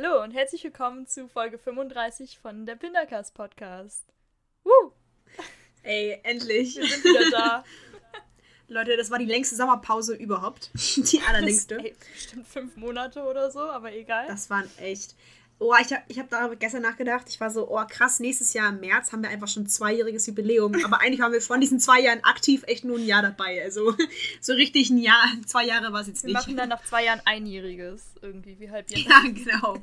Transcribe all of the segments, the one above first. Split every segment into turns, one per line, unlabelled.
Hallo und herzlich willkommen zu Folge 35 von der Pindercast Podcast. Woo!
Ey, endlich.
Wir sind wieder da.
Leute, das war die längste Sommerpause überhaupt. Die allerlängste.
Ey, bestimmt fünf Monate oder so, aber egal.
Das waren echt. Oh, ich habe ich hab darüber gestern nachgedacht. Ich war so, oh krass, nächstes Jahr im März haben wir einfach schon zweijähriges Jubiläum. Aber eigentlich waren wir von diesen zwei Jahren aktiv echt nur ein Jahr dabei. Also so richtig ein Jahr, zwei Jahre war es jetzt
wir
nicht.
machen dann nach zwei Jahren einjähriges irgendwie. Wie halb
Ja, genau.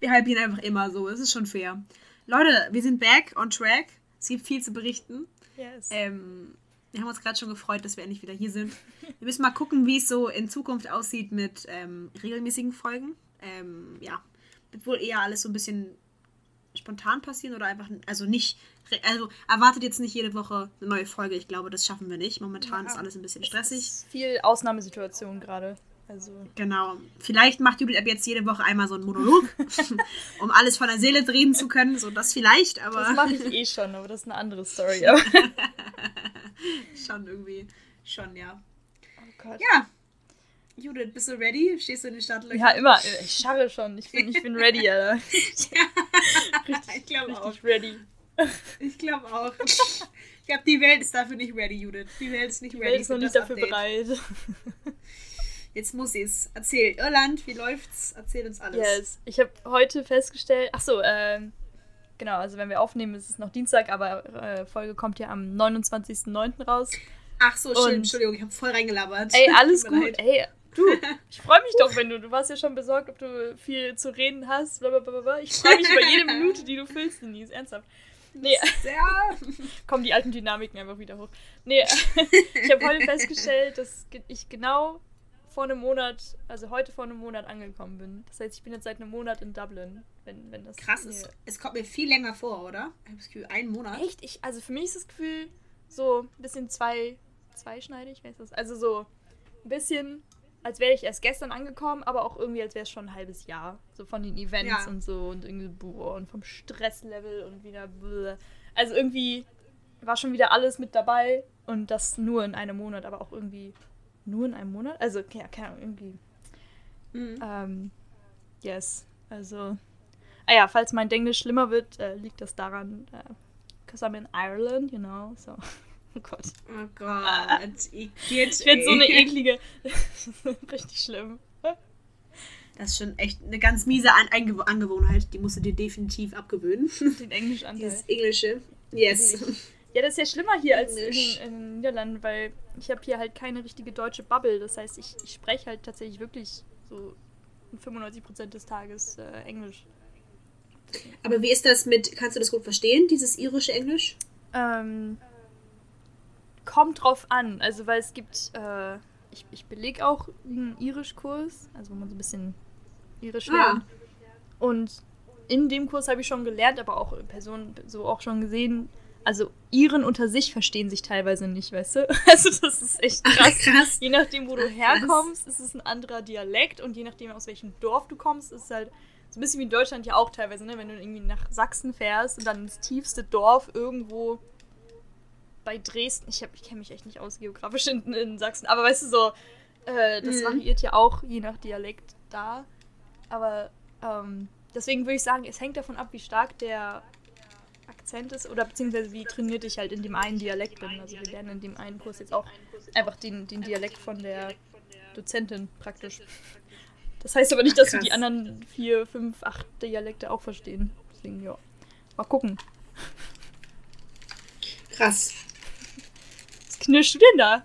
Wir halbieren einfach immer so. Das ist schon fair. Leute, wir sind back on track. Es gibt viel zu berichten.
Yes.
Ähm, wir haben uns gerade schon gefreut, dass wir endlich wieder hier sind. Wir müssen mal gucken, wie es so in Zukunft aussieht mit ähm, regelmäßigen Folgen. Ähm, ja, wird wohl eher alles so ein bisschen spontan passieren oder einfach, also nicht, also erwartet jetzt nicht jede Woche eine neue Folge. Ich glaube, das schaffen wir nicht. Momentan
Ja.
ist alles ein bisschen
Es
stressig.
viel Ausnahmesituation gerade. Also.
Genau. Vielleicht macht Judith ab jetzt jede Woche einmal so einen Monolog, um alles von der Seele reden zu können. So das vielleicht, aber
Das mache ich eh schon, aber das ist eine andere Story.
Schon irgendwie, schon, ja.
oh Gott.
Ja. Judith, bist du ready? Stehst du in den Startlöchern?
Ja, immer. Ich scharre schon. Ich bin, ich bin ready, Alter.
ich glaube auch.
Richtig ready.
Ich glaube auch. Ich glaube, die Welt ist dafür nicht ready, Judith. Die Welt ist nicht
Die
ready.
Welt ist noch nicht dafür
Update.
bereit.
Jetzt muss sie es. Erzähl. Irland, wie läuft's? Erzähl uns alles.
Yes. Ich habe heute festgestellt, ach so, ähm, genau, also wenn wir aufnehmen, ist es noch Dienstag, aber äh, Folge kommt ja am 29.09. raus.
Ach so, schön. Entschuldigung, ich habe voll reingelabert.
Ey, alles gut.
leid.
Ey, du, ich freue mich doch, wenn du, du warst ja schon besorgt, ob du viel zu reden hast, blablabla. Ich freue mich über jede Minute, die du füllst, Denise, ernsthaft. Nee,
Ja.
kommen die alten Dynamiken einfach wieder hoch. Nee, ich habe heute festgestellt, dass ich genau vor einem Monat, also heute vor einem Monat angekommen bin. Das heißt, ich bin jetzt seit einem Monat in Dublin, wenn, wenn das
Krass,
hier-
es, kommt mir viel länger vor, oder? Ich habe das Gefühl, einen Monat.
Echt? Ich, also für mich ist das Gefühl so ein bisschen zwei, zweischneidig, weißt du das? Also so ein bisschen, als wäre ich erst gestern angekommen, aber auch irgendwie, als wäre es schon ein halbes Jahr. So von den Events
Ja.
und so und irgendwie, boah, und vom Stresslevel und wieder, bläh. Also irgendwie war schon wieder alles mit dabei und das nur in einem Monat, aber auch irgendwie nur in einem Monat? Also, ja, keine Ahnung, irgendwie.
Mhm.
Ähm, yes. Also. Ah ja, falls mein Englisch schlimmer wird, äh, liegt das daran, äh, because I'm in Ireland, you know, so. Oh Gott.
Oh Gott. Ich,
Ich werde so eine eklige. Richtig schlimm.
Das ist schon echt eine ganz miese An Eingew Angewohnheit. Die musst du dir definitiv abgewöhnen.
Den Englischanteil.
Dieses Englische. Yes.
Ja, das ist ja schlimmer hier als in,
Englisch.
in den Niederlanden, weil ich habe hier halt keine richtige deutsche Bubble. Das heißt, ich, ich spreche halt tatsächlich wirklich so 95% des Tages äh, Englisch.
Aber wie ist das mit, kannst du das gut verstehen, dieses irische Englisch?
Ähm, kommt drauf an. Also, weil es gibt, äh, ich, ich belege auch einen Irischkurs, also wo man so ein bisschen Irisch
Ah.
lernt. Und in dem Kurs habe ich schon gelernt, aber auch Personen so auch schon gesehen. Also Iren unter sich verstehen sich teilweise nicht, weißt du? Also das ist echt krass.
krass.
Je nachdem, wo du
krass.
herkommst, ist es ein anderer Dialekt und je nachdem, aus welchem Dorf du kommst, ist es halt so ein bisschen wie in Deutschland ja auch teilweise, ne? Wenn du irgendwie nach Sachsen fährst und dann ins tiefste Dorf irgendwo bei Dresden, ich, hab- ich kenne mich echt nicht aus geografisch in, in Sachsen, aber weißt du so, äh, das
Mhm.
variiert ja auch je nach Dialekt da. Aber ähm, deswegen würde ich sagen, es hängt davon ab, wie stark der Akzent ist oder beziehungsweise wie trainiert ich halt in dem einen Dialekt bin. Also wir lernen in dem einen Kurs jetzt auch einfach den, den Dialekt von der Dozentin praktisch. Das heißt aber nicht, dass wir die anderen vier, fünf, acht Dialekte auch verstehen. Deswegen, ja. Mal gucken.
Krass.
Denn da?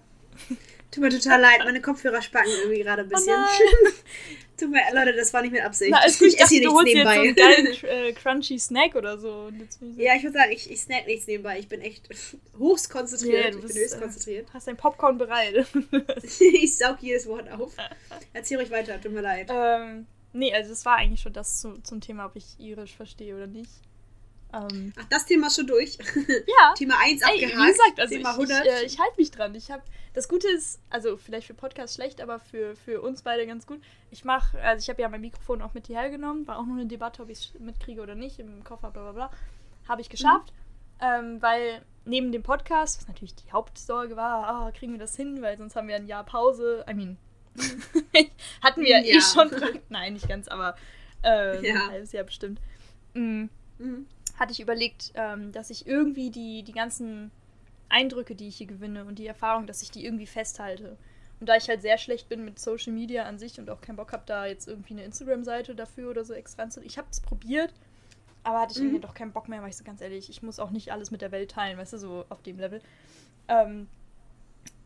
Tut mir total leid, meine Kopfhörer spacken irgendwie gerade ein bisschen.
nein.
Tut mir, Leute, das war nicht mit Absicht.
Na, gut, ich
ich esse hier nichts
dir jetzt
nebenbei.
so einen geilen äh, crunchy Snack oder so.
Ja, ich würde sagen, ich, ich snack nichts nebenbei. Ich bin echt höchst konzentriert.
Ja, du
ich bin
bist,
höchst
äh,
konzentriert.
hast dein Popcorn bereit.
ich saug jedes Wort auf. Erzähl ruhig weiter, tut mir leid.
ähm, nee, also das war eigentlich schon das zu, zum Thema, ob ich Irisch verstehe oder nicht. Ähm,
Ach, das Thema schon durch.
ja.
Thema 1
Ey,
abgehakt.
wie gesagt, also
Thema
ich, ich,
100.
äh, ich halte mich dran. Ich hab, das Gute ist, also vielleicht für Podcast schlecht, aber für, für uns beide ganz gut. Ich mache, also ich habe ja mein Mikrofon auch mit hierher genommen, war auch nur eine Debatte, ob ich es mitkriege oder nicht, im Koffer, bla bla bla. Habe ich geschafft, ähm, weil neben dem Podcast, was natürlich die Hauptsorge war, ah, kriegen wir das hin, weil sonst haben wir ein Jahr Pause. I mean, hatten wir eh
Ja.
schon. Nein, nicht ganz, aber äh,
Ja.
ein halbes Jahr bestimmt, mm,
Mhm.
Hatte ich überlegt, ähm, dass ich irgendwie die, die ganzen Eindrücke, die ich hier gewinne und die Erfahrung, dass ich die irgendwie festhalte. Und da ich halt sehr schlecht bin mit Social Media an sich und auch keinen Bock habe, da jetzt irgendwie eine Instagram-Seite dafür oder so extra anzulegen. Ich habe es probiert, aber hatte ich
Mhm.
irgendwie doch keinen Bock mehr, weil ich so ganz ehrlich, ich muss auch nicht alles mit der Welt teilen, weißt du, so auf dem Level. Ähm,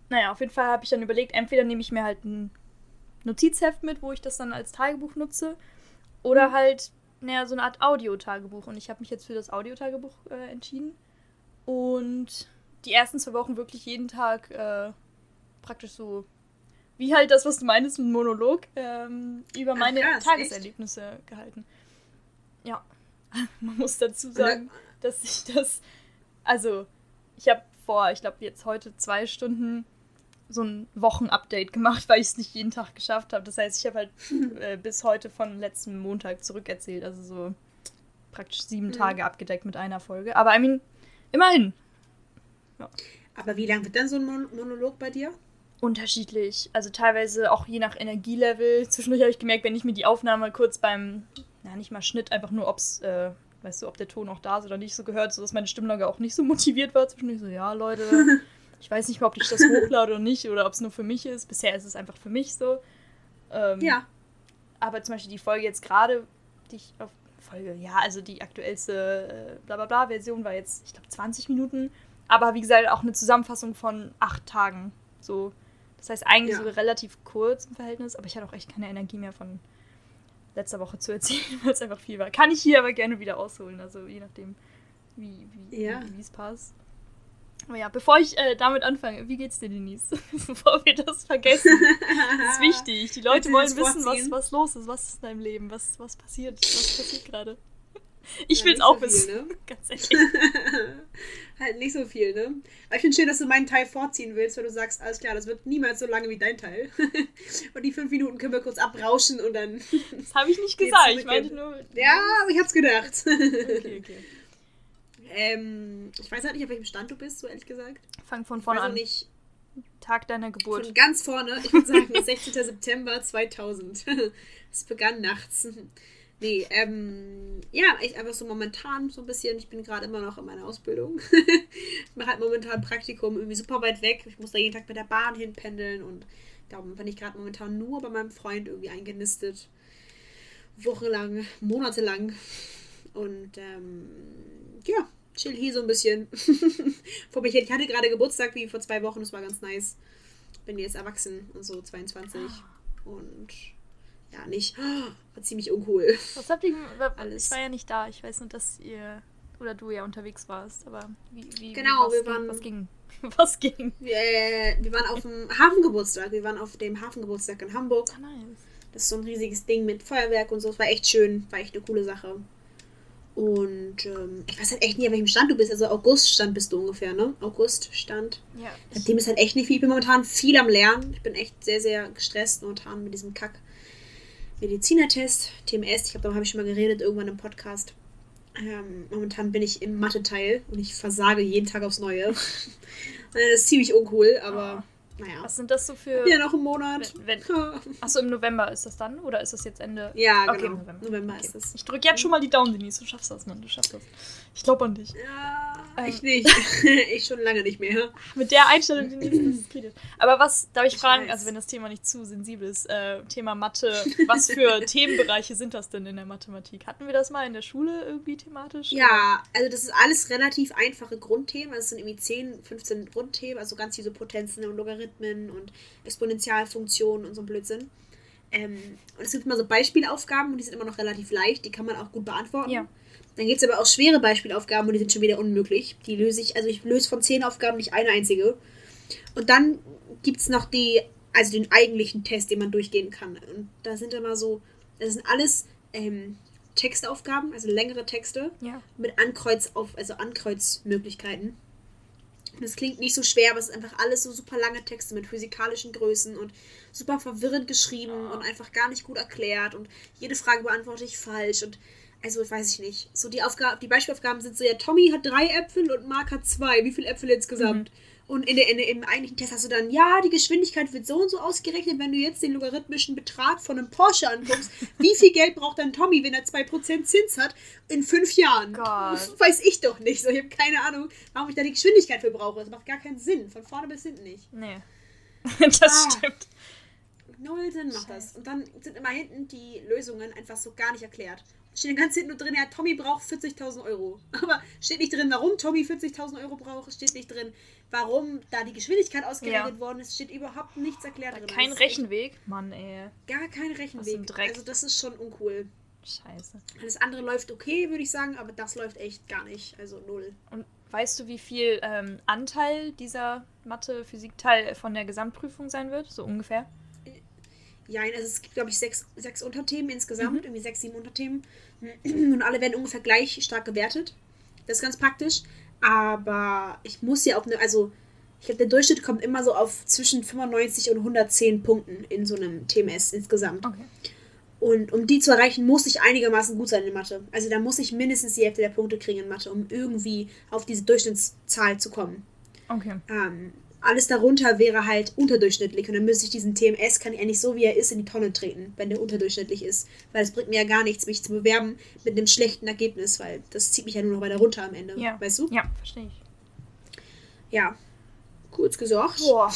naja, auf jeden Fall habe ich dann überlegt, entweder nehme ich mir halt ein Notizheft mit, wo ich das dann als Tagebuch nutze, oder halt, naja, so eine Art Audio-Tagebuch. Und ich habe mich jetzt für das Audio-Tagebuch äh, entschieden. Und die ersten zwei Wochen wirklich jeden Tag äh, praktisch so, wie halt das, was du meinst, ein Monolog, ähm, über
Ach,
meine
krass,
Tageserlebnisse gehalten. Ja, man muss dazu sagen, dass ich das, also ich habe vor, ich glaube jetzt heute zwei Stunden so ein Wochenupdate gemacht, weil ich es nicht jeden Tag geschafft habe. Das heißt, ich habe halt äh, bis heute von letzten Montag zurückerzählt, also so praktisch sieben
Mhm.
Tage abgedeckt mit einer Folge. Aber I mean, immerhin
Aber wie lang wird dann so ein Mon Monolog bei dir?
unterschiedlich. Also teilweise auch je nach Energielevel. Zwischendurch habe ich gemerkt, wenn ich mir die Aufnahme kurz beim, na nicht mal Schnitt, einfach nur, ob's, äh, weißt du, ob der Ton auch da ist oder nicht so gehört, sodass meine Stimmlage auch nicht so motiviert war. Zwischendurch so, ja, Leute, ich weiß nicht mehr, ob ich das hochlade oder nicht oder ob es nur für mich ist. Bisher ist es einfach für mich so. Ähm,
Ja.
Aber zum Beispiel die Folge jetzt gerade, die ich auf Folge, ja, also die aktuellste äh, blablabla Version war jetzt, ich glaube, 20 Minuten. Aber wie gesagt, auch eine Zusammenfassung von acht Tagen. So. Das heißt eigentlich
Ja.
sogar relativ kurz im Verhältnis, aber ich hatte auch echt keine Energie mehr von letzter Woche zu erzählen, weil es einfach viel war. Kann ich hier aber gerne wieder ausholen, also je nachdem, wie wie
Ja.
wie es passt. Aber ja, bevor ich äh, damit anfange, wie geht's dir, Denise? bevor wir das vergessen. Das ist wichtig. Die Leute wollen wissen, was, was los ist, was ist in deinem Leben, was, was passiert, was passiert gerade. Ich
Ja,
will's
nicht
auch
so viel,
wissen.
ne?
Ganz ehrlich.
halt nicht so viel, ne? Aber ich finde schön, dass du meinen Teil vorziehen willst, weil du sagst, alles klar, das wird niemals so lange wie dein Teil. und die fünf Minuten können wir kurz abrauschen und dann.
Das habe ich nicht gesagt. Ich meinte
in-
nur.
ja, aber ich hab's gedacht.
Okay, okay.
Ähm, ich weiß halt nicht, auf welchem Stand du bist, so ehrlich gesagt.
Fang von vorne an.
nicht.
Tag deiner Geburt.
Von ganz vorne, ich würde sagen 16. September 2000. Es begann nachts. Nee, ähm, ja, ich einfach so momentan so ein bisschen, ich bin gerade immer noch in meiner Ausbildung. ich mache halt momentan Praktikum irgendwie super weit weg. Ich muss da jeden Tag mit der Bahn hinpendeln und darum bin ich gerade momentan nur bei meinem Freund irgendwie eingenistet. Wochenlang, monatelang. Und ähm, ja, chill hier so ein bisschen. vor mich hin. Ich hatte gerade Geburtstag wie vor zwei Wochen, das war ganz nice. Bin jetzt erwachsen und so 22. Und ja, nicht. War ziemlich uncool.
Was habt ihr.
Alles.
Ich war ja nicht da. Ich weiß nur, dass ihr. Oder du ja unterwegs warst. Aber wie. wie
Genau,
was
wir
ging,
waren-
Was ging? Was ging?
Wir, wir waren auf dem Hafengeburtstag. Wir waren auf dem Hafengeburtstag in Hamburg.
Ah, nice.
Das ist so ein riesiges Ding mit Feuerwerk und so. Es war echt schön. War echt eine coole Sache. Und ähm, ich weiß halt echt nicht, an welchem Stand du bist. Also Auguststand bist du ungefähr, ne? Auguststand.
Ja.
Seitdem ist halt echt nicht viel. Ich bin momentan viel am Lernen. Ich bin echt sehr, sehr gestresst momentan mit diesem Kack. Medizinertest, TMS, ich glaube, darüber habe ich schon mal geredet, irgendwann im Podcast. Ähm, momentan bin ich im Mathe-Teil und ich versage jeden Tag aufs Neue. das ist ziemlich uncool, aber naja.
Was sind das so für.
Ja, noch im Monat.
Wenn- Achso, im November ist das dann? Oder ist das jetzt Ende?
Ja,
Okay,
genau.
im November.
November
Okay.
ist es.
Ich drücke jetzt schon mal die Daumen, Denise. Du schaffst das, Mann. Du schaffst das. Ich glaube an dich.
Ja. Ich nicht. ich schon lange nicht mehr.
Mit der Einstellung, Denise, das ist kritisch. Aber was, darf ich
Ich
fragen,
weiß.
also wenn das Thema nicht zu sensibel ist, äh, Thema Mathe, was für Themenbereiche sind das denn in der Mathematik? Hatten wir das mal in der Schule irgendwie thematisch?
Ja, also das ist alles relativ einfache Grundthemen. Also es sind irgendwie 10, 15 Grundthemen, also ganz diese Potenzen und Logarithmen und Exponentialfunktionen und so ein Blödsinn. Ähm, und es gibt immer so Beispielaufgaben und die sind immer noch relativ leicht, die kann man auch gut beantworten.
Ja.
Dann gibt es aber auch schwere Beispielaufgaben und die sind schon wieder unmöglich. Die löse ich, also ich löse von 10 Aufgaben nicht eine einzige. Und dann gibt es noch die, also den eigentlichen Test, den man durchgehen kann. Und da sind immer so, das sind alles ähm, Textaufgaben, also längere Texte
Ja.
mit Ankreuz auf, also Ankreuzmöglichkeiten. Und es klingt nicht so schwer, aber es ist einfach alles so super lange Texte mit physikalischen Größen und super verwirrend geschrieben und einfach gar nicht gut erklärt und jede Frage beantworte ich falsch und also weiß ich nicht. So die Aufgabe, die Beispielaufgaben sind so, ja, Tommy hat drei Äpfel und Mark hat zwei. Wie viele Äpfel insgesamt? Und in der, in der, im eigentlichen Test hast du dann, ja, die Geschwindigkeit wird so und so ausgerechnet, wenn du jetzt den logarithmischen Betrag von einem Porsche anguckst. wie viel Geld braucht dann Tommy, wenn er 2% Zins hat, in fünf Jahren?
Gott.
Weiß ich doch nicht. So, ich habe keine Ahnung, warum ich da die Geschwindigkeit für brauche. Das macht gar keinen Sinn. Von vorne bis hinten nicht.
Nee. das
Ah.
stimmt.
Null Sinn macht das. Und dann sind immer hinten die Lösungen einfach so gar nicht erklärt. Steht ganz hinten nur drin, ja, Tommy braucht 40.000 Euro. Aber steht nicht drin, warum Tommy 40.000 Euro braucht. Steht nicht drin, warum da die Geschwindigkeit ausgerechnet
Ja.
worden ist. Steht überhaupt nichts erklärt drin.
Kein Rechenweg. Mann, ey.
Gar kein Rechenweg. Also das ist schon uncool.
Scheiße.
Alles andere läuft okay, würde ich sagen, aber das läuft echt gar nicht. Also null.
Und weißt du, wie viel ähm, Anteil dieser Mathe-Physik-Teil von der Gesamtprüfung sein wird? So ungefähr?
Ja, also es gibt, glaube ich, sechs, sechs Unterthemen
Mhm.
insgesamt, irgendwie sechs, sieben Unterthemen. Und alle werden ungefähr gleich stark gewertet. Das ist ganz praktisch. Aber ich muss ja auch, ne, also ich glaube, der Durchschnitt kommt immer so auf zwischen 95 und 110 Punkten in so einem TMS insgesamt.
Okay.
Und um die zu erreichen, muss ich einigermaßen gut sein in Mathe. Also da muss ich mindestens die Hälfte der Punkte kriegen in Mathe, um irgendwie auf diese Durchschnittszahl zu kommen.
Okay.
Ähm, alles darunter wäre halt unterdurchschnittlich und dann müsste ich diesen TMS, kann ich eigentlich so wie er ist in die Tonne treten, wenn der unterdurchschnittlich ist. Weil es bringt mir ja gar nichts, mich zu bewerben mit einem schlechten Ergebnis, weil das zieht mich ja nur noch weiter runter am Ende.
Ja.
Weißt du?
Ja, verstehe ich.
Ja. Kurz gesagt,
Boah.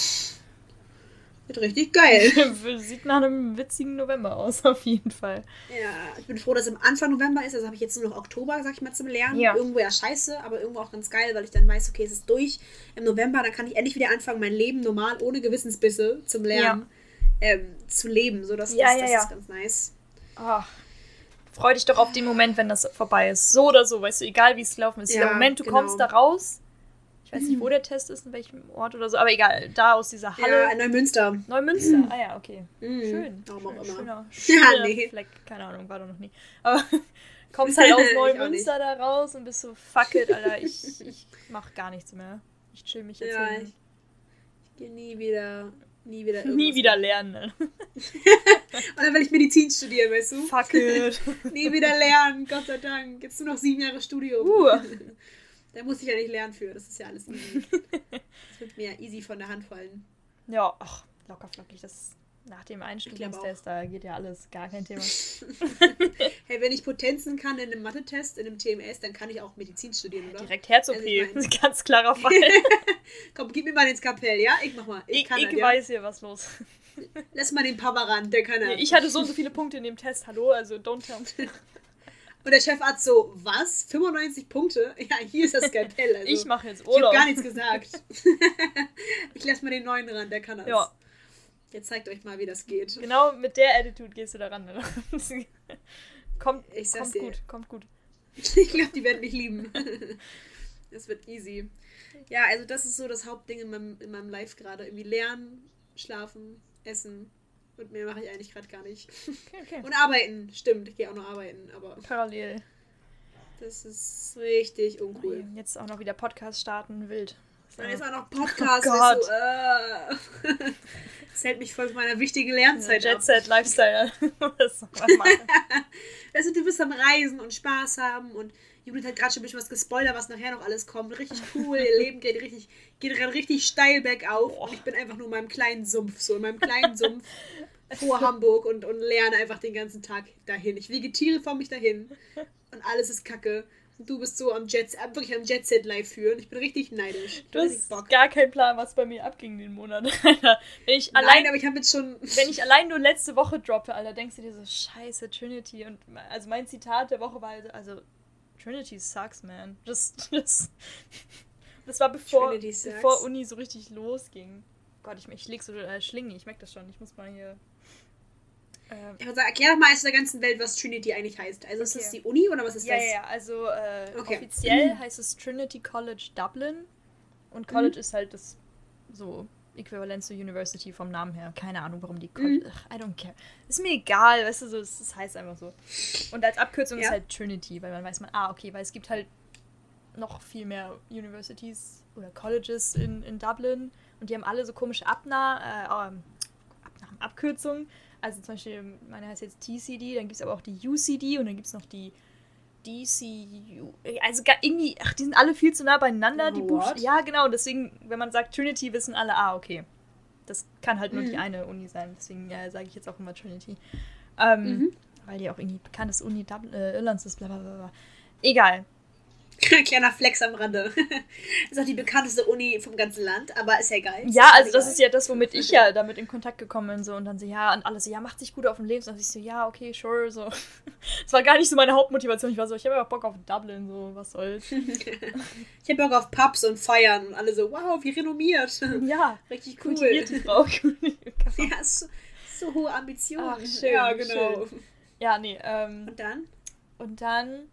Wird richtig geil.
Sieht nach einem witzigen November aus, auf jeden Fall.
ja, ich bin froh, dass es am Anfang November ist, also habe ich jetzt nur noch Oktober, sag ich mal, zum Lernen.
Ja.
Irgendwo ja scheiße, aber irgendwo auch ganz geil, weil ich dann weiß, okay, es ist durch. Im November, dann kann ich endlich wieder anfangen, mein Leben normal, ohne Gewissensbisse zum Lernen ähm, zu leben. So, das,
Ja,
das,
ja,
das
ja.
ist ganz nice.
Ach. Freu dich doch auf den Moment, wenn das vorbei ist. So oder so, weißt du, egal wie es gelaufen ist.
Ja,
der Moment, du
genau.
kommst da raus. Ich weiß nicht, wo der Test ist, in welchem Ort oder so, aber egal, da aus dieser Halle.
Ja, Neumünster.
Neumünster. Ah ja, okay.
Mhm.
Schön.
Warum auch
Schön,
immer.
Schöner, schöner
nee.
Fleck. Keine Ahnung, war doch noch nie. Aber kommst halt aus Neumünster da raus und bist so, fuck it, Alter, ich, ich mach gar nichts mehr. Ich chill mich jetzt
Ja,
hin.
ich, ich gehe nie wieder, nie wieder
Nie wieder lernen.
Und dann will ich Medizin studieren, weißt du?
Fuck it.
nie wieder lernen, Gott sei Dank. Jetzt nur noch sieben Jahre Studium.
Uh.
Da muss ich ja nicht lernen für, das ist ja alles easy. Das wird mir easy von der Hand fallen.
Ja, ach, locker flockig. Das nach dem Einstufungstest, da geht ja alles, gar kein Thema.
Hey, wenn ich Potenzen kann in einem Mathe-Test, in einem TMS, dann kann ich auch Medizin studieren, oder?
Direkt Herz-OP,
Also ich mein-
ganz klarer Fall.
Komm, gib mir mal den Skapell, ja? Ich mach mal. Ich,
Ich,
kann
ich
das, ja?
weiß hier, was los.
Lass mal den Papa ran, der kann das.
Ich hatte so und so viele Punkte in dem Test, hallo, also don't tell me.
Und der Chefarzt so, was? 95 Punkte? Ja, hier ist das Skapell. Also.
Ich mache jetzt
Ich habe
Urlaub.
gar nichts gesagt. ich lasse mal den neuen ran, der kann das.
Ja.
Jetzt zeigt euch mal, wie das geht.
Genau mit der Attitude gehst du da ran. kommt
Ich
kommt
dir.
gut, kommt gut.
Ich glaube, die werden mich lieben. Das wird easy. Ja, also das ist so das Hauptding in meinem, in meinem Life gerade. Irgendwie lernen, schlafen, essen. Und mehr mache ich eigentlich gerade gar nicht.
Okay, okay.
Und arbeiten, stimmt. Ich gehe auch noch arbeiten, aber
Parallel.
das ist richtig uncool.
Jetzt auch noch wieder Podcast starten, wild.
Dann ist auch noch Podcast.
Oh
weißt du, äh. Das hält mich voll von meiner wichtigen Lernzeit ab.
Jet Set Lifestyle. das
du, du bist am Reisen und Spaß haben und Judith hat gerade schon ein bisschen was gespoilert, was nachher noch alles kommt. Richtig cool, ihr Leben geht richtig, geht richtig steil bergauf und ich bin einfach nur in meinem kleinen Sumpf, so in meinem kleinen Sumpf vor Hamburg und, und lerne einfach den ganzen Tag dahin. Ich vegetiere vor mich dahin und alles ist kacke. Und du bist so am Jet, äh, wirklich am Jet Set live führen. Ich bin richtig neidisch.
Du hast gar keinen Plan, was bei mir abging den Monat. Wenn ich
Nein,
allein
aber ich habe jetzt schon.
wenn ich allein nur letzte Woche droppe, Alter, denkst du dir so, scheiße, Trinity. Und also mein Zitat der Woche war also, also Trinity sucks, man. Das, das, das war bevor, bevor Uni so richtig losging. Gott, ich, ich leg so äh, Schlinge, ich merke das schon. Ich muss mal hier. Ähm,
Ich würde sagen, erklär doch mal erst der ganzen Welt, was Trinity eigentlich heißt. Also ist
Okay.
das die Uni oder was ist
ja,
das?
ja, ja, also äh,
Okay.
offiziell heißt es Trinity College Dublin. Und
Mhm.
College ist halt das so äquivalent zu University vom Namen her. Keine Ahnung, warum die
Mhm.
Ach, I don't care. Ist mir egal, weißt du, so, es es heißt einfach so. Und als Abkürzung ist
Ja.
halt Trinity, weil man weiß man, ah, okay, weil es gibt halt noch viel mehr Universities oder Colleges in, in Dublin und die haben alle so komische Abna äh, ähm, Abkürzungen. Also zum Beispiel, meine heißt jetzt TCD, dann gibt es aber auch die UCD und dann gibt es noch die DCU. Also irgendwie, ach, die sind alle viel zu nah beieinander, die? Buchstaben. Ja, genau, deswegen, wenn man sagt Trinity, wissen alle, ah, okay. Das kann halt nur
Mhm.
die eine Uni sein, deswegen ja, sage ich jetzt auch immer Trinity. Ähm,
Mhm.
Weil die auch irgendwie bekanntes Uni Dub äh, Irlands ist, bla bla bla. bla. Egal.
Kleiner Flex am Rande. ist auch die bekannteste Uni vom ganzen Land, aber ist ja egal.
Ja, also das ist ja das, womit ich ja damit in Kontakt gekommen bin. So. Und dann so, ja, und alle so, ja, macht sich gut auf dem Leben. Und ich so, ja, okay, sure. So. Das war gar nicht so meine Hauptmotivation. Ich war so, ich habe ja auch Bock auf Dublin, so, was soll's.
Ich hab Bock auf Pubs und Feiern und alle so, wow, wie renommiert.
Ja,
Richtig cool.
kultivierte Frau.
Ja, so, so hohe Ambitionen.
Ach, schön,
ja, genau.
ja, nee, ähm,
Und dann?
und dann,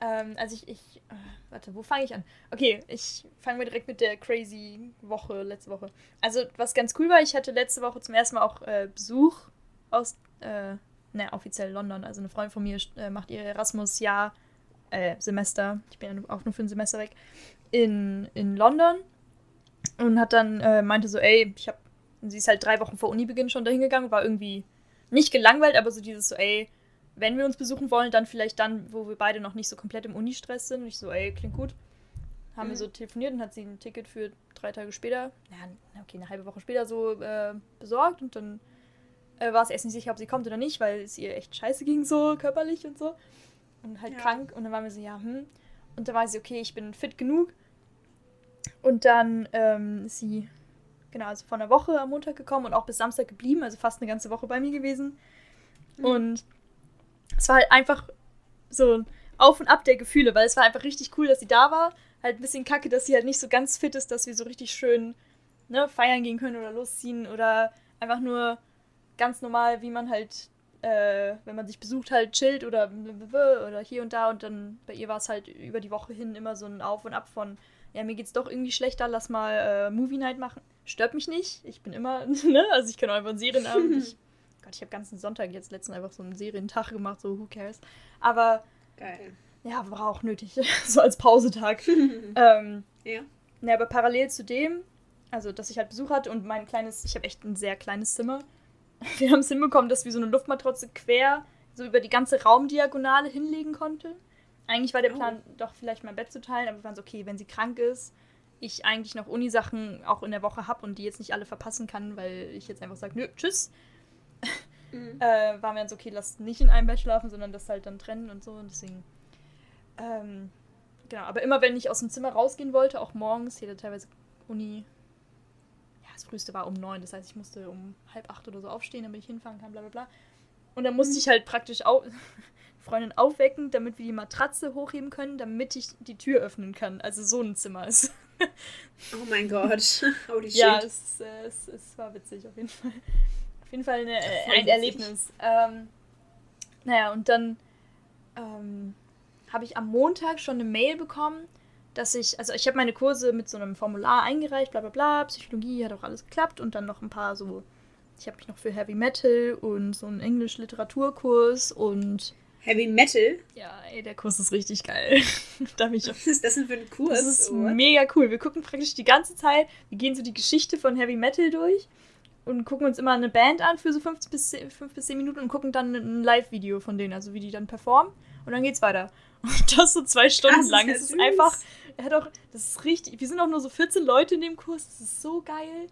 ähm, also ich, ich, äh, warte, wo fange ich an? Okay, ich fange mal direkt mit der crazy Woche, letzte Woche. Also, was ganz cool war, ich hatte letzte Woche zum ersten Mal auch äh, Besuch aus, äh, ne, offiziell London. Also eine Freundin von mir äh, macht ihr Erasmus-Jahr, äh, Semester, ich bin ja auch nur für ein Semester weg, in, in London. Und hat dann, äh, meinte so, ey, ich hab, sie ist halt drei Wochen vor Unibeginn schon dahin gegangen, war irgendwie nicht gelangweilt, aber so dieses so, ey, wenn wir uns besuchen wollen, dann vielleicht dann, wo wir beide noch nicht so komplett im Uni-Stress sind. Und ich so, ey, klingt gut. Haben wir
Mhm.
so telefoniert und hat sie ein Ticket für drei Tage später, ja, okay, eine halbe Woche später so äh, besorgt und dann äh, war es erst nicht sicher, ob sie kommt oder nicht, weil es ihr echt scheiße ging, so körperlich und so. Und halt
Ja.
krank. Und dann waren wir so, ja, hm. Und dann war sie, okay, ich bin fit genug. Und dann ähm, ist sie, genau, also vor einer Woche am Montag gekommen und auch bis Samstag geblieben, also fast eine ganze Woche bei mir gewesen.
Mhm.
Und es war halt einfach so ein Auf und Ab der Gefühle, weil es war einfach richtig cool, dass sie da war. Halt ein bisschen kacke, dass sie halt nicht so ganz fit ist, dass wir so richtig schön ne, feiern gehen können oder losziehen oder einfach nur ganz normal, wie man halt, äh, wenn man sich besucht, halt chillt oder, oder hier und da. Und dann bei ihr war es halt über die Woche hin immer so ein Auf und Ab von, ja, mir geht's doch irgendwie schlechter, lass mal äh, Movie Night machen. Stört mich nicht. Ich bin immer, ne? Also ich kann auch einfach einen Serienabend. ich, Gott, ich habe ganzen Sonntag jetzt letztens einfach so einen Serientag gemacht, so who cares. Aber
Geil.
ja, war auch nötig. so als Pausetag. ähm,
Ja.
ne, aber parallel zu dem, also dass ich halt Besuch hatte und mein kleines, ich habe echt ein sehr kleines Zimmer. Wir haben es hinbekommen, dass wir so eine Luftmatratze quer so über die ganze Raumdiagonale hinlegen konnte. Eigentlich war der
Oh.
Plan, doch vielleicht mein Bett zu teilen, aber wir waren so, okay, wenn sie krank ist, ich eigentlich noch Unisachen auch in der Woche habe und die jetzt nicht alle verpassen kann, weil ich jetzt einfach sage, nö, tschüss,
Mhm.
äh, waren wir dann so, okay, lass nicht in einem Bett schlafen, sondern das halt dann trennen und so. Und deswegen. Ähm, genau, aber immer wenn ich aus dem Zimmer rausgehen wollte, auch morgens, hier teilweise Uni. Ja, das früheste war um neun, das heißt, ich musste um halb acht oder so aufstehen, damit ich hinfahren kann, bla bla bla. Und dann musste ich halt praktisch au Freundin aufwecken, damit wir die Matratze hochheben können, damit ich die Tür öffnen kann. Also so ein Zimmer ist.
Oh mein Gott. Holy shit.
Ja, es, äh, es, es war witzig auf jeden Fall. Auf jeden Fall eine, äh, ein. Erlebnis. Ähm, naja, und dann ähm, habe ich am Montag schon eine Mail bekommen, dass ich, also ich habe meine Kurse mit so einem Formular eingereicht, bla bla bla, Psychologie hat auch alles geklappt und dann noch ein paar so, ich habe mich noch für Heavy Metal und so einen Englisch-Literaturkurs und
Heavy Metal?
ja, ey, der Kurs ist richtig geil. da bin ich
Was ist das denn für ein Kurs?
das ist
What?
mega cool. Wir gucken praktisch die ganze Zeit, wir gehen so die Geschichte von Heavy Metal durch und gucken uns immer eine Band an für so 5 bis 10, fünf bis 10 Minuten und gucken dann ein Live-Video von denen, also wie die dann performen. Und dann geht's weiter. Und das so zwei Stunden
Das ist
lang.
ja
Es ist einfach, er hat auch, das ist richtig, wir sind auch nur so 14 Leute in dem Kurs, das ist so geil.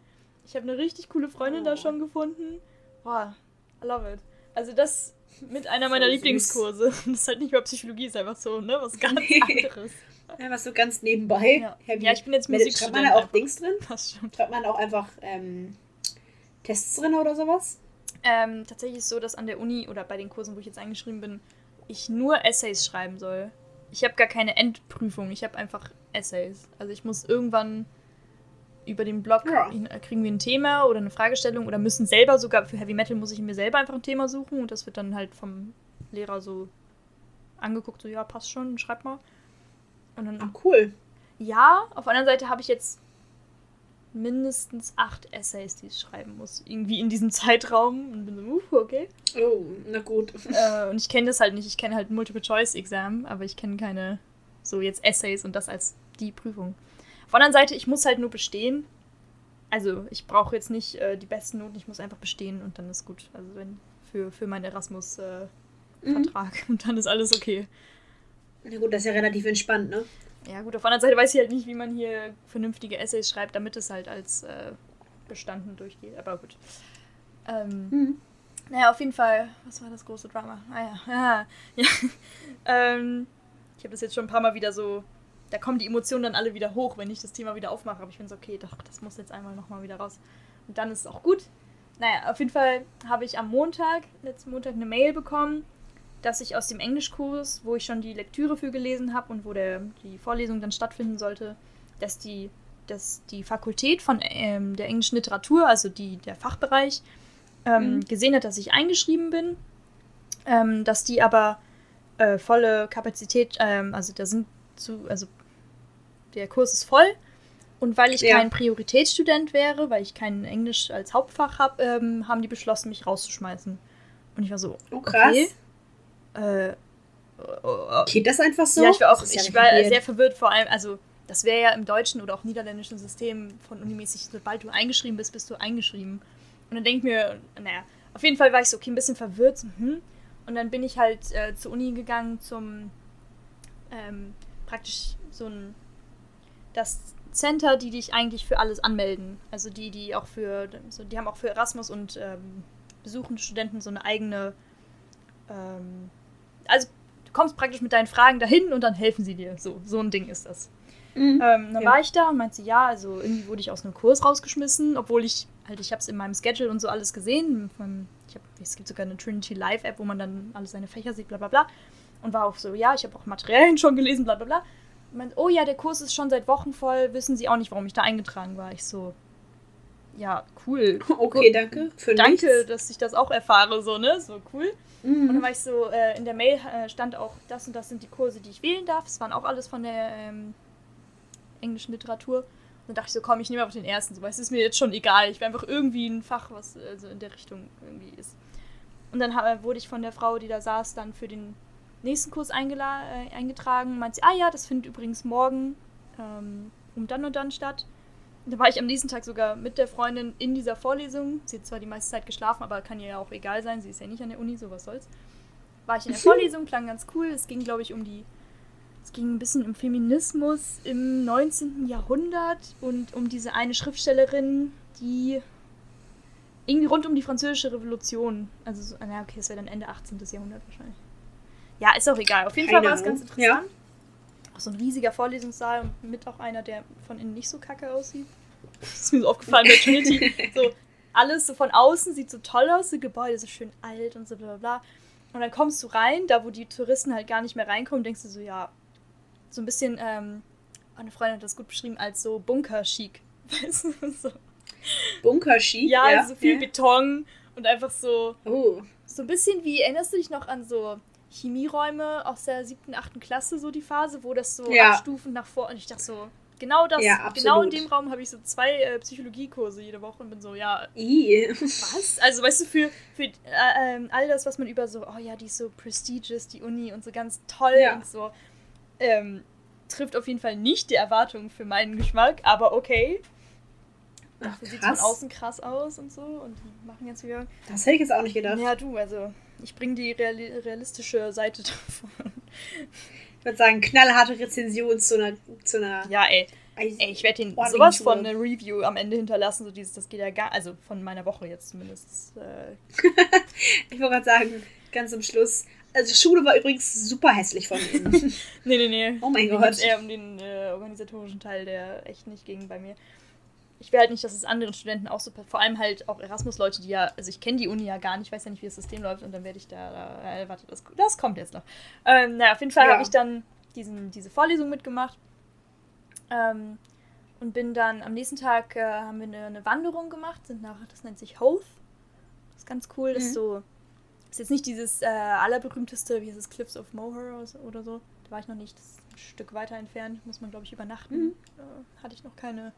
Ich habe eine richtig coole Freundin
Oh.
da schon gefunden. Boah, I love it. Also das mit einer meiner
süß.
Lieblingskurse. Das ist halt nicht mal Psychologie, ist einfach so, ne, was ganz
Nee.
anderes.
Ja, was so ganz nebenbei.
Ja. Ja, ich bin jetzt. Musikstudent.
Schreibt man da auch
einfach.
Dings drin?
Passt schon.
Schreibt man auch einfach ähm, Tests drin oder sowas?
Ähm, tatsächlich ist es so, dass an der Uni oder bei den Kursen, wo ich jetzt eingeschrieben bin, ich nur Essays schreiben soll. Ich habe gar keine Endprüfung, ich habe einfach Essays. Also ich muss irgendwann über den Blog
Ja.
äh, kriegen wir ein Thema oder eine Fragestellung oder müssen selber sogar für Heavy Metal muss ich mir selber einfach ein Thema suchen und das wird dann halt vom Lehrer so angeguckt, so ja, passt schon, schreib mal. Und dann
Ah, cool.
ja, auf der anderen Seite habe ich jetzt mindestens acht Essays, die ich schreiben muss. Irgendwie in diesem Zeitraum. Und bin so, uh, okay.
Oh, na gut.
äh, und ich kenne das halt nicht. Ich kenne halt Multiple-Choice-Exam, aber ich kenne keine so jetzt Essays und das als die Prüfung. Auf der anderen Seite, ich muss halt nur bestehen. Also ich brauche jetzt nicht äh, die besten Noten, ich muss einfach bestehen und dann ist gut. Also wenn für, für meinen Erasmus-Vertrag
Mhm.
und dann ist alles okay.
Na gut, das ist ja relativ entspannt, ne?
Ja, gut, auf der anderen Seite weiß ich halt nicht, wie man hier vernünftige Essays schreibt, damit es halt als äh, bestanden durchgeht. Aber gut. Ähm, mhm. Naja, auf jeden Fall, was war das große Drama? Ah ja, ja. ähm, ich habe das jetzt schon ein paar Mal wieder so, da kommen die Emotionen dann alle wieder hoch, wenn ich das Thema wieder aufmache. Aber ich finde es okay, doch, das muss jetzt einmal nochmal wieder raus. Und dann ist es auch gut. Naja, auf jeden Fall habe ich am Montag, letzten Montag, eine Mail bekommen, dass ich aus dem Englischkurs, wo ich schon die Lektüre für gelesen habe und wo der, die Vorlesung dann stattfinden sollte, dass die, dass die Fakultät von ähm, der englischen Literatur, also die, der Fachbereich, ähm, mhm. gesehen hat, dass ich eingeschrieben bin, ähm, dass die aber äh, volle Kapazität, ähm, also da sind zu, also der Kurs ist voll und weil ich ja. kein Prioritätsstudent wäre, weil ich kein Englisch als Hauptfach habe, ähm, haben die beschlossen, mich rauszuschmeißen. Und ich war so, oh, krass. okay. Äh,
Geht das einfach so?
Ja, ich war auch, ich war sehr verwirrt, vor allem, also das wäre ja im deutschen oder auch niederländischen System von unimäßig, sobald du eingeschrieben bist, bist du eingeschrieben. Und dann denke ich mir, naja, auf jeden Fall war ich so, okay, ein bisschen verwirrt. So, hm. Und dann bin ich halt äh, zur Uni gegangen zum ähm, praktisch so ein das Center, die dich eigentlich für alles anmelden. Also die, die auch für, so, die haben auch für Erasmus und ähm, besuchende Studenten so eine eigene, ähm, also du kommst praktisch mit deinen Fragen dahin und dann helfen sie dir. So, so ein Ding ist das. Mhm, ähm, dann ja. war ich da und meinte, ja, also irgendwie wurde ich aus einem Kurs rausgeschmissen, obwohl ich halt, ich habe es in meinem Schedule und so alles gesehen. Ich hab, es gibt sogar eine Trinity Live App, wo man dann alle seine Fächer sieht, bla bla bla. Und war auch so, ja, ich habe auch Materialien schon gelesen, bla bla bla. Und meinte, oh ja, der Kurs ist schon seit Wochen voll, wissen Sie auch nicht, warum ich da eingetragen war. Ich so, ja, cool.
Okay, danke.
Für danke, nichts. dass ich das auch erfahre, so, ne? So cool. Mhm. Und dann war ich so, äh, in der Mail äh, stand auch, das und das sind die Kurse, die ich wählen darf. Es waren auch alles von der ähm, englischen Literatur. Dann dachte ich so, komm, ich nehme einfach den ersten, so, weil es ist mir jetzt schon egal. Ich will einfach irgendwie ein Fach, was also in der Richtung irgendwie ist. Und dann wurde ich von der Frau, die da saß, dann für den nächsten Kurs äh, eingetragen. Meint sie, ah ja, das findet übrigens morgen ähm, um dann und dann statt. Da war ich am nächsten Tag sogar mit der Freundin in dieser Vorlesung. Sie hat zwar die meiste Zeit geschlafen, aber kann ihr ja auch egal sein. Sie ist ja nicht an der Uni, so was soll's. War ich in der Vorlesung, klang ganz cool. Es ging, glaube ich, um die es ging ein bisschen um Feminismus im 19. Jahrhundert und um diese eine Schriftstellerin, die irgendwie rund um die französische Revolution, also so, na okay, es wäre dann Ende 18. Jahrhundert wahrscheinlich. Ja, ist auch egal. Auf jeden Keine Fall war es ganz interessant. Ja. Auch so ein riesiger Vorlesungssaal und mit auch einer, der von innen nicht so kacke aussieht. Das ist mir so aufgefallen bei Trinity. so, alles so von außen sieht so toll aus, die Gebäude so schön alt und so bla bla bla. Und dann kommst du rein, da wo die Touristen halt gar nicht mehr reinkommen, denkst du so, ja, so ein bisschen, ähm, eine Freundin hat das gut beschrieben als so Bunker-Chic. Weißt du, so.
Bunker-Chic?
Ja, ja, so viel ja. Beton und einfach so. Oh. So ein bisschen wie, erinnerst du dich noch an so Chemieräume aus der siebten, achten Klasse, so die Phase, wo das so ja. abstufend nach vor. Und ich dachte so, genau das, ja, genau in dem Raum habe ich so zwei äh, Psychologiekurse jede Woche und bin so, ja. I. Was? Also, weißt du, für, für äh, äh, all das, was man über so, oh ja, die ist so prestigious, die Uni und so ganz toll ja. und so ähm, trifft auf jeden Fall nicht die Erwartungen für meinen Geschmack, aber okay. Dafür sieht von außen krass aus und so und machen jetzt wieder.
Das hätte ich jetzt auch nicht gedacht.
Ja, du, also ich bringe die realistische Seite davon.
Ich würde sagen, knallharte Rezension zu einer. Zu einer
ja, ey. Ey, ich werde den sowas von eine Review am Ende hinterlassen, so dieses, das geht ja gar, also von meiner Woche jetzt zumindest. Äh.
ich wollte gerade sagen, ganz zum Schluss, also Schule war übrigens super hässlich von ihnen.
nee, nee, nee.
Oh mein Gott.
eher um den äh, organisatorischen Teil, der echt nicht ging bei mir. Ich will halt nicht, dass es anderen Studenten auch so, vor allem halt auch Erasmus-Leute, die ja, also ich kenne die Uni ja gar nicht, weiß ja nicht, wie das System läuft und dann werde ich da, äh, warte, das, das kommt jetzt noch. Ähm, naja, auf jeden Fall ja. habe ich dann diesen, diese Vorlesung mitgemacht ähm, und bin dann am nächsten Tag, äh, haben wir eine, eine, Wanderung gemacht, sind nach, das nennt sich Hoth. Das ist ganz cool, das ist mhm. so ist jetzt nicht dieses äh, allerberühmteste, wie heißt es, Cliffs of Moher oder so. Da war ich noch nicht. Das ist ein Stück weiter entfernt. Muss man, glaube ich, übernachten. Mhm. Äh, hatte ich noch keine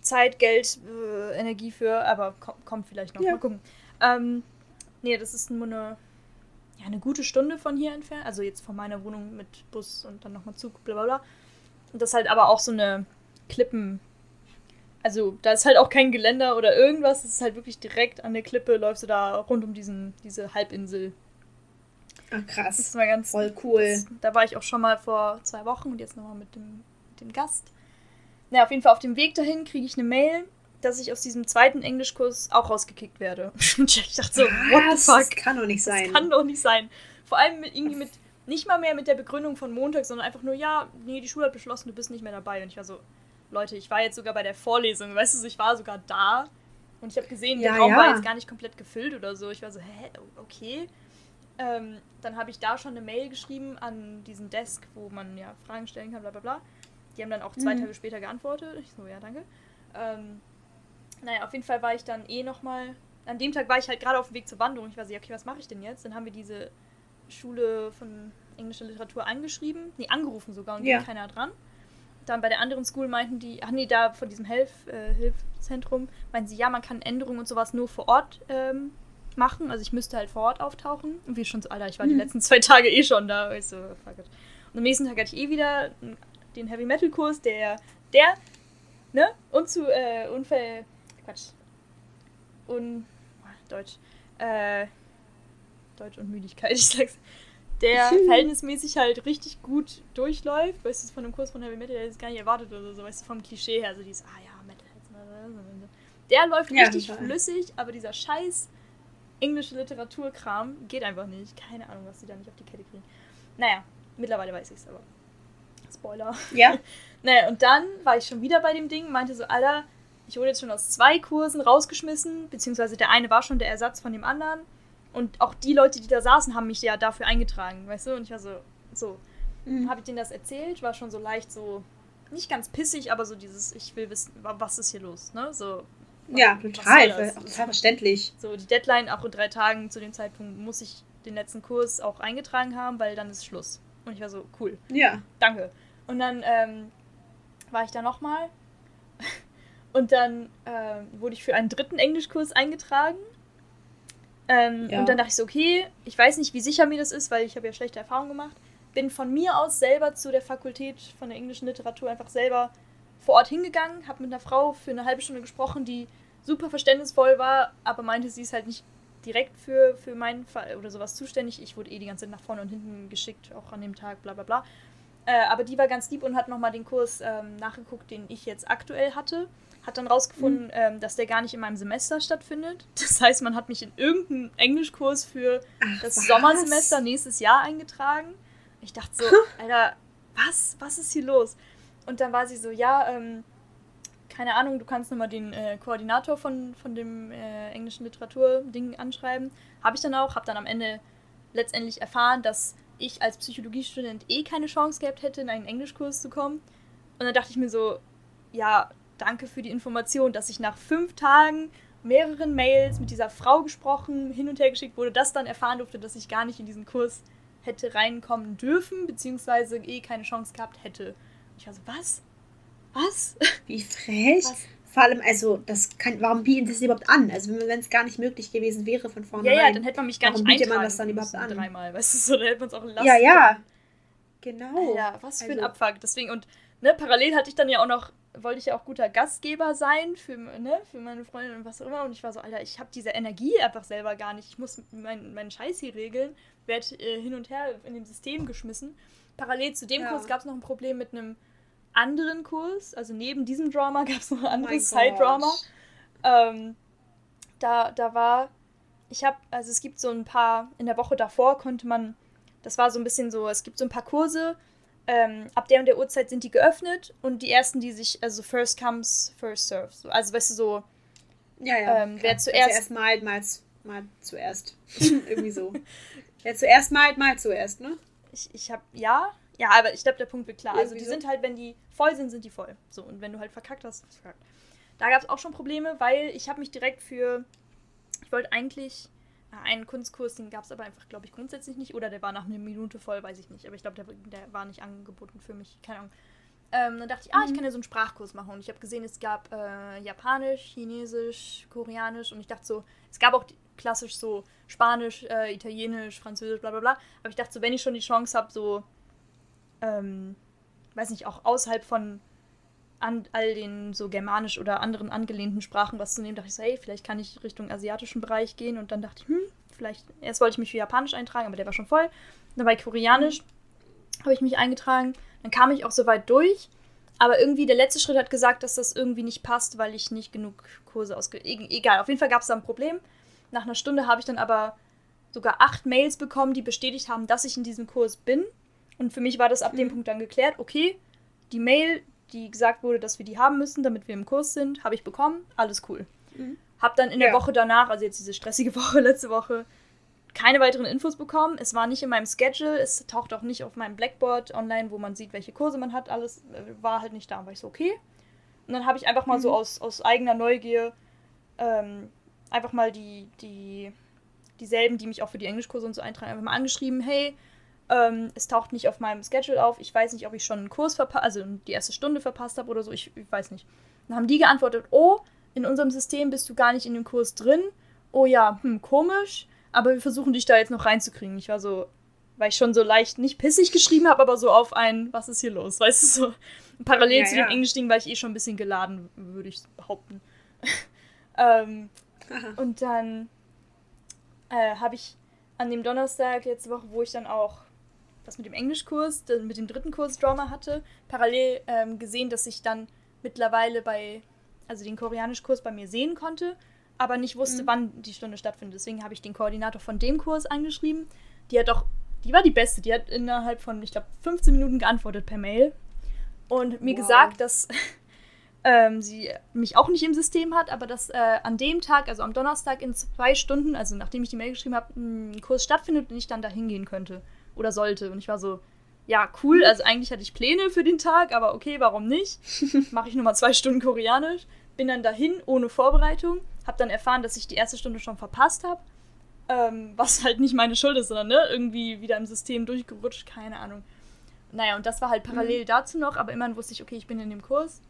Zeit, Geld, äh, Energie für, aber kommt, vielleicht noch. Ja. Mal gucken. Ähm, nee, das ist nur eine, ja, eine gute Stunde von hier entfernt. Also jetzt von meiner Wohnung mit Bus und dann nochmal Zug, bla bla bla. Und das ist halt aber auch so eine Klippen, also da ist halt auch kein Geländer oder irgendwas, es ist halt wirklich direkt an der Klippe, läufst du da rund um diesen, diese Halbinsel.
Ach, krass.
Das war ganz
voll cool.
Das, da war ich auch schon mal vor zwei Wochen und jetzt nochmal mit dem, mit dem Gast. Na, auf jeden Fall auf dem Weg dahin kriege ich eine Mail, dass ich aus diesem zweiten Englischkurs auch rausgekickt werde. Und ich dachte so, what the fuck?
Das kann doch nicht sein.
Das kann doch nicht sein. Vor allem mit, irgendwie mit, nicht mal mehr mit der Begründung von Montag, sondern einfach nur, ja, nee, die Schule hat beschlossen, du bist nicht mehr dabei. Und ich war so, Leute, ich war jetzt sogar bei der Vorlesung, weißt du, ich war sogar da. Und ich habe gesehen,
Ja,
der Raum
ja.
war jetzt gar nicht komplett gefüllt oder so. Ich war so, hä, okay. Ähm, dann habe ich da schon eine Mail geschrieben an diesen Desk, wo man ja Fragen stellen kann, bla bla bla. Die haben dann auch zwei
Mhm.
Tage später geantwortet. Ich so, ja, danke. Ähm, naja, auf jeden Fall war ich dann eh nochmal. An dem Tag war ich halt gerade auf dem Weg zur Wanderung. Ich war so, okay, was mache ich denn jetzt? Dann haben wir diese Schule von englischer Literatur angeschrieben. Nee, angerufen sogar und
Ja.
ging keiner dran. Dann bei der anderen School meinten die, ach nee, da von diesem Hilf, äh, Hilfszentrum, meinten sie, ja, man kann Änderungen und sowas nur vor Ort ähm, machen. Also ich müsste halt vor Ort auftauchen. Und wie schon so, Alter, ich war die
Mhm.
letzten zwei Tage eh schon da. Ich so, fuck it. Und am nächsten Tag hatte ich eh wieder den Heavy Metal Kurs, der, der, ne, unzu, äh, unfall, Quatsch, un, Deutsch, äh, Deutsch und Müdigkeit, ich sag's, der verhältnismäßig halt richtig gut durchläuft, weißt du, von einem Kurs von Heavy Metal, der das gar nicht erwartet oder so, weißt du, vom Klischee her, so dieses, ah ja, Metal, der läuft
Ja,
richtig
total.
flüssig, aber dieser scheiß englische Literaturkram geht einfach nicht. Keine Ahnung, was die da nicht auf die Kette kriegen. Naja, mittlerweile weiß ich's aber. Spoiler.
Ja.
Naja, und dann war ich schon wieder bei dem Ding, meinte so, Alter, ich wurde jetzt schon aus zwei Kursen rausgeschmissen, beziehungsweise der eine war schon der Ersatz von dem anderen. Und auch die Leute, die da saßen, haben mich ja dafür eingetragen, weißt du? Und ich war so, so,
Mhm.
habe ich denen das erzählt, war schon so leicht so, nicht ganz pissig, aber so dieses, ich will wissen, wa- was ist hier los, ne? So,
Ja, total.
soll das?
Auch total verständlich.
so die Deadline, auch in drei Tagen zu dem Zeitpunkt muss ich den letzten Kurs auch eingetragen haben, weil dann ist Schluss. Und ich war so, cool,
Ja.
danke. Und dann ähm, war ich da nochmal. Und dann ähm, wurde ich für einen dritten Englischkurs eingetragen. Ähm,
Ja.
Und dann dachte ich so, okay, ich weiß nicht, wie sicher mir das ist, weil ich habe ja schlechte Erfahrungen gemacht. Bin von mir aus selber zu der Fakultät von der englischen Literatur einfach selber vor Ort hingegangen, habe mit einer Frau für eine halbe Stunde gesprochen, die super verständnisvoll war, aber meinte, sie ist halt nicht direkt für, für meinen Fall oder sowas zuständig. Ich wurde eh die ganze Zeit nach vorne und hinten geschickt, auch an dem Tag, bla bla bla. Äh, aber die war ganz lieb und hat nochmal den Kurs ähm, nachgeguckt, den ich jetzt aktuell hatte. Hat dann rausgefunden, ähm, dass der gar nicht in meinem Semester stattfindet. Das heißt, man hat mich in irgendeinen Englischkurs für
Ach,
das
was?
Sommersemester nächstes Jahr eingetragen. Ich dachte so, Alter, was? Was ist hier los? Und dann war sie so, ja, ähm, keine Ahnung, du kannst nochmal den äh, Koordinator von, von dem äh, englischen Literatur-Ding anschreiben. Habe ich dann auch, habe dann am Ende letztendlich erfahren, dass ich als Psychologiestudent eh keine Chance gehabt hätte, in einen Englischkurs zu kommen. Und dann dachte ich mir so, ja, danke für die Information, dass ich nach fünf Tagen mehreren Mails mit dieser Frau gesprochen, hin und her geschickt wurde, das dann erfahren durfte, dass ich gar nicht in diesen Kurs hätte reinkommen dürfen, beziehungsweise eh keine Chance gehabt hätte. Ich war so, was? Was?
Wie frech.
Was?
Vor allem, also, das kann, warum bietet das überhaupt an? Also, wenn es gar nicht möglich gewesen wäre von
Ja,
vornherein.
ja, dann hätte man mich gar
Warum
nicht
bietet man das dann überhaupt an?
dreimal, weißt du, so, dann hätte man es auch lassen
ja, ja. Genau.
Ja, was für ein
Also-
Abfuck. Deswegen, und ne, parallel hatte ich dann ja auch noch, wollte ich ja auch guter Gastgeber sein für, ne, für meine Freundin und was auch immer. Und ich war so, Alter, ich habe diese Energie einfach selber gar nicht. Ich muss meinen meinen Scheiß hier regeln, werde äh, hin und her in dem System geschmissen. Parallel zu dem
Ja.
Kurs gab es noch ein Problem mit einem anderen Kurs. Also neben diesem Drama gab es noch ein
Oh
anderes
mein
Side-Drama. Ähm, da, da war, ich habe, also es gibt so ein paar, in der Woche davor konnte man, das war so ein bisschen so, es gibt so ein paar Kurse, ähm, ab der und der Uhrzeit sind die geöffnet und die ersten, die sich, also first comes, first serve. So, also weißt du, so,
Ja, ja.
Ähm, wer zuerst-
zuerst malt, mal, mal zuerst. Irgendwie so. Wer zuerst malt, mal zuerst, ne?
ich, ich habe, ja, ja, aber ich glaube, der Punkt wird klar. Also die
Irgendwie so.
sind halt, wenn die voll sind, sind die voll. So, und wenn du halt verkackt hast, du verkackt. Da gab es auch schon Probleme, weil ich habe mich direkt für, ich wollte eigentlich äh, einen Kunstkurs, den gab es aber einfach, glaube ich, grundsätzlich nicht. Oder der war nach einer Minute voll, weiß ich nicht. Aber ich glaube, der, der war nicht angeboten für mich, keine Ahnung. Ähm, dann dachte ich, ah, ich kann ja so einen Sprachkurs machen. Und ich habe gesehen, es gab äh, Japanisch, Chinesisch, Koreanisch. Und ich dachte so, es gab auch klassisch so Spanisch, äh, Italienisch, Französisch, bla bla bla. Aber ich dachte so, wenn ich schon die Chance habe, so, ähm, weiß nicht, auch außerhalb von an all den so germanisch oder anderen angelehnten Sprachen was zu nehmen. dachte ich so, hey, vielleicht kann ich Richtung asiatischen Bereich gehen. Und dann dachte ich, hm, vielleicht, erst wollte ich mich für Japanisch eintragen, aber der war schon voll. Dann bei Koreanisch habe ich mich eingetragen. Dann kam ich auch so weit durch. Aber irgendwie der letzte Schritt hat gesagt, dass das irgendwie nicht passt, weil ich nicht genug Kurse ausge... E egal, auf jeden Fall gab es da ein Problem. Nach einer Stunde habe ich dann aber sogar acht Mails bekommen, die bestätigt haben, dass ich in diesem Kurs bin. Und für mich war das ab dem mhm. Punkt dann geklärt, okay, die Mail, die gesagt wurde, dass wir die haben müssen, damit wir im Kurs sind, habe ich bekommen, alles cool. Mhm. Hab dann in der ja. Woche danach, also jetzt diese stressige Woche, letzte Woche, keine weiteren Infos bekommen. Es war nicht in meinem Schedule, es taucht auch nicht auf meinem Blackboard online, wo man sieht, welche Kurse man hat. Alles äh, war halt nicht da. War ich so, okay. Und dann habe ich einfach mal mhm. so aus, aus eigener Neugier ähm, einfach mal die, die, dieselben, die mich auch für die Englischkurse und so eintragen, einfach mal angeschrieben, hey, ähm, es taucht nicht auf meinem Schedule auf, ich weiß nicht, ob ich schon einen Kurs verpasst, also die erste Stunde verpasst habe oder so, ich, ich weiß nicht. Dann haben die geantwortet, oh, in unserem System bist du gar nicht in dem Kurs drin. Oh ja, hm, komisch aber wir versuchen dich da jetzt noch reinzukriegen. Ich war so, weil ich schon so leicht nicht pissig geschrieben habe, aber so auf ein, was ist hier los? Weißt du, so parallel ja, zu ja. dem Englisch-Ding war ich eh schon ein bisschen geladen, würde ich behaupten. ähm, und dann äh, habe ich an dem Donnerstag letzte Woche, wo ich dann auch das mit dem Englischkurs, mit dem dritten Kurs Drama hatte, parallel ähm, gesehen, dass ich dann mittlerweile bei, also den Koreanischkurs bei mir sehen konnte aber nicht wusste, mhm. wann die Stunde stattfindet. Deswegen habe ich den Koordinator von dem Kurs angeschrieben. Die hat doch, die war die Beste. Die hat innerhalb von, ich glaube, 15 Minuten geantwortet per Mail und mir wow. gesagt, dass ähm, sie mich auch nicht im System hat, aber dass äh, an dem Tag, also am Donnerstag in zwei Stunden, also nachdem ich die Mail geschrieben habe, ein Kurs stattfindet und ich dann da hingehen könnte oder sollte. Und ich war so, ja, cool. Also eigentlich hatte ich Pläne für den Tag, aber okay, warum nicht? Mache ich nochmal zwei Stunden Koreanisch. Bin dann dahin ohne Vorbereitung habe dann erfahren, dass ich die erste Stunde schon verpasst habe. Ähm, was halt nicht meine Schuld ist, sondern ne, irgendwie wieder im System durchgerutscht, keine Ahnung. Naja, und das war halt parallel mhm. dazu noch, aber immerhin wusste ich, okay, ich bin in dem Kurs.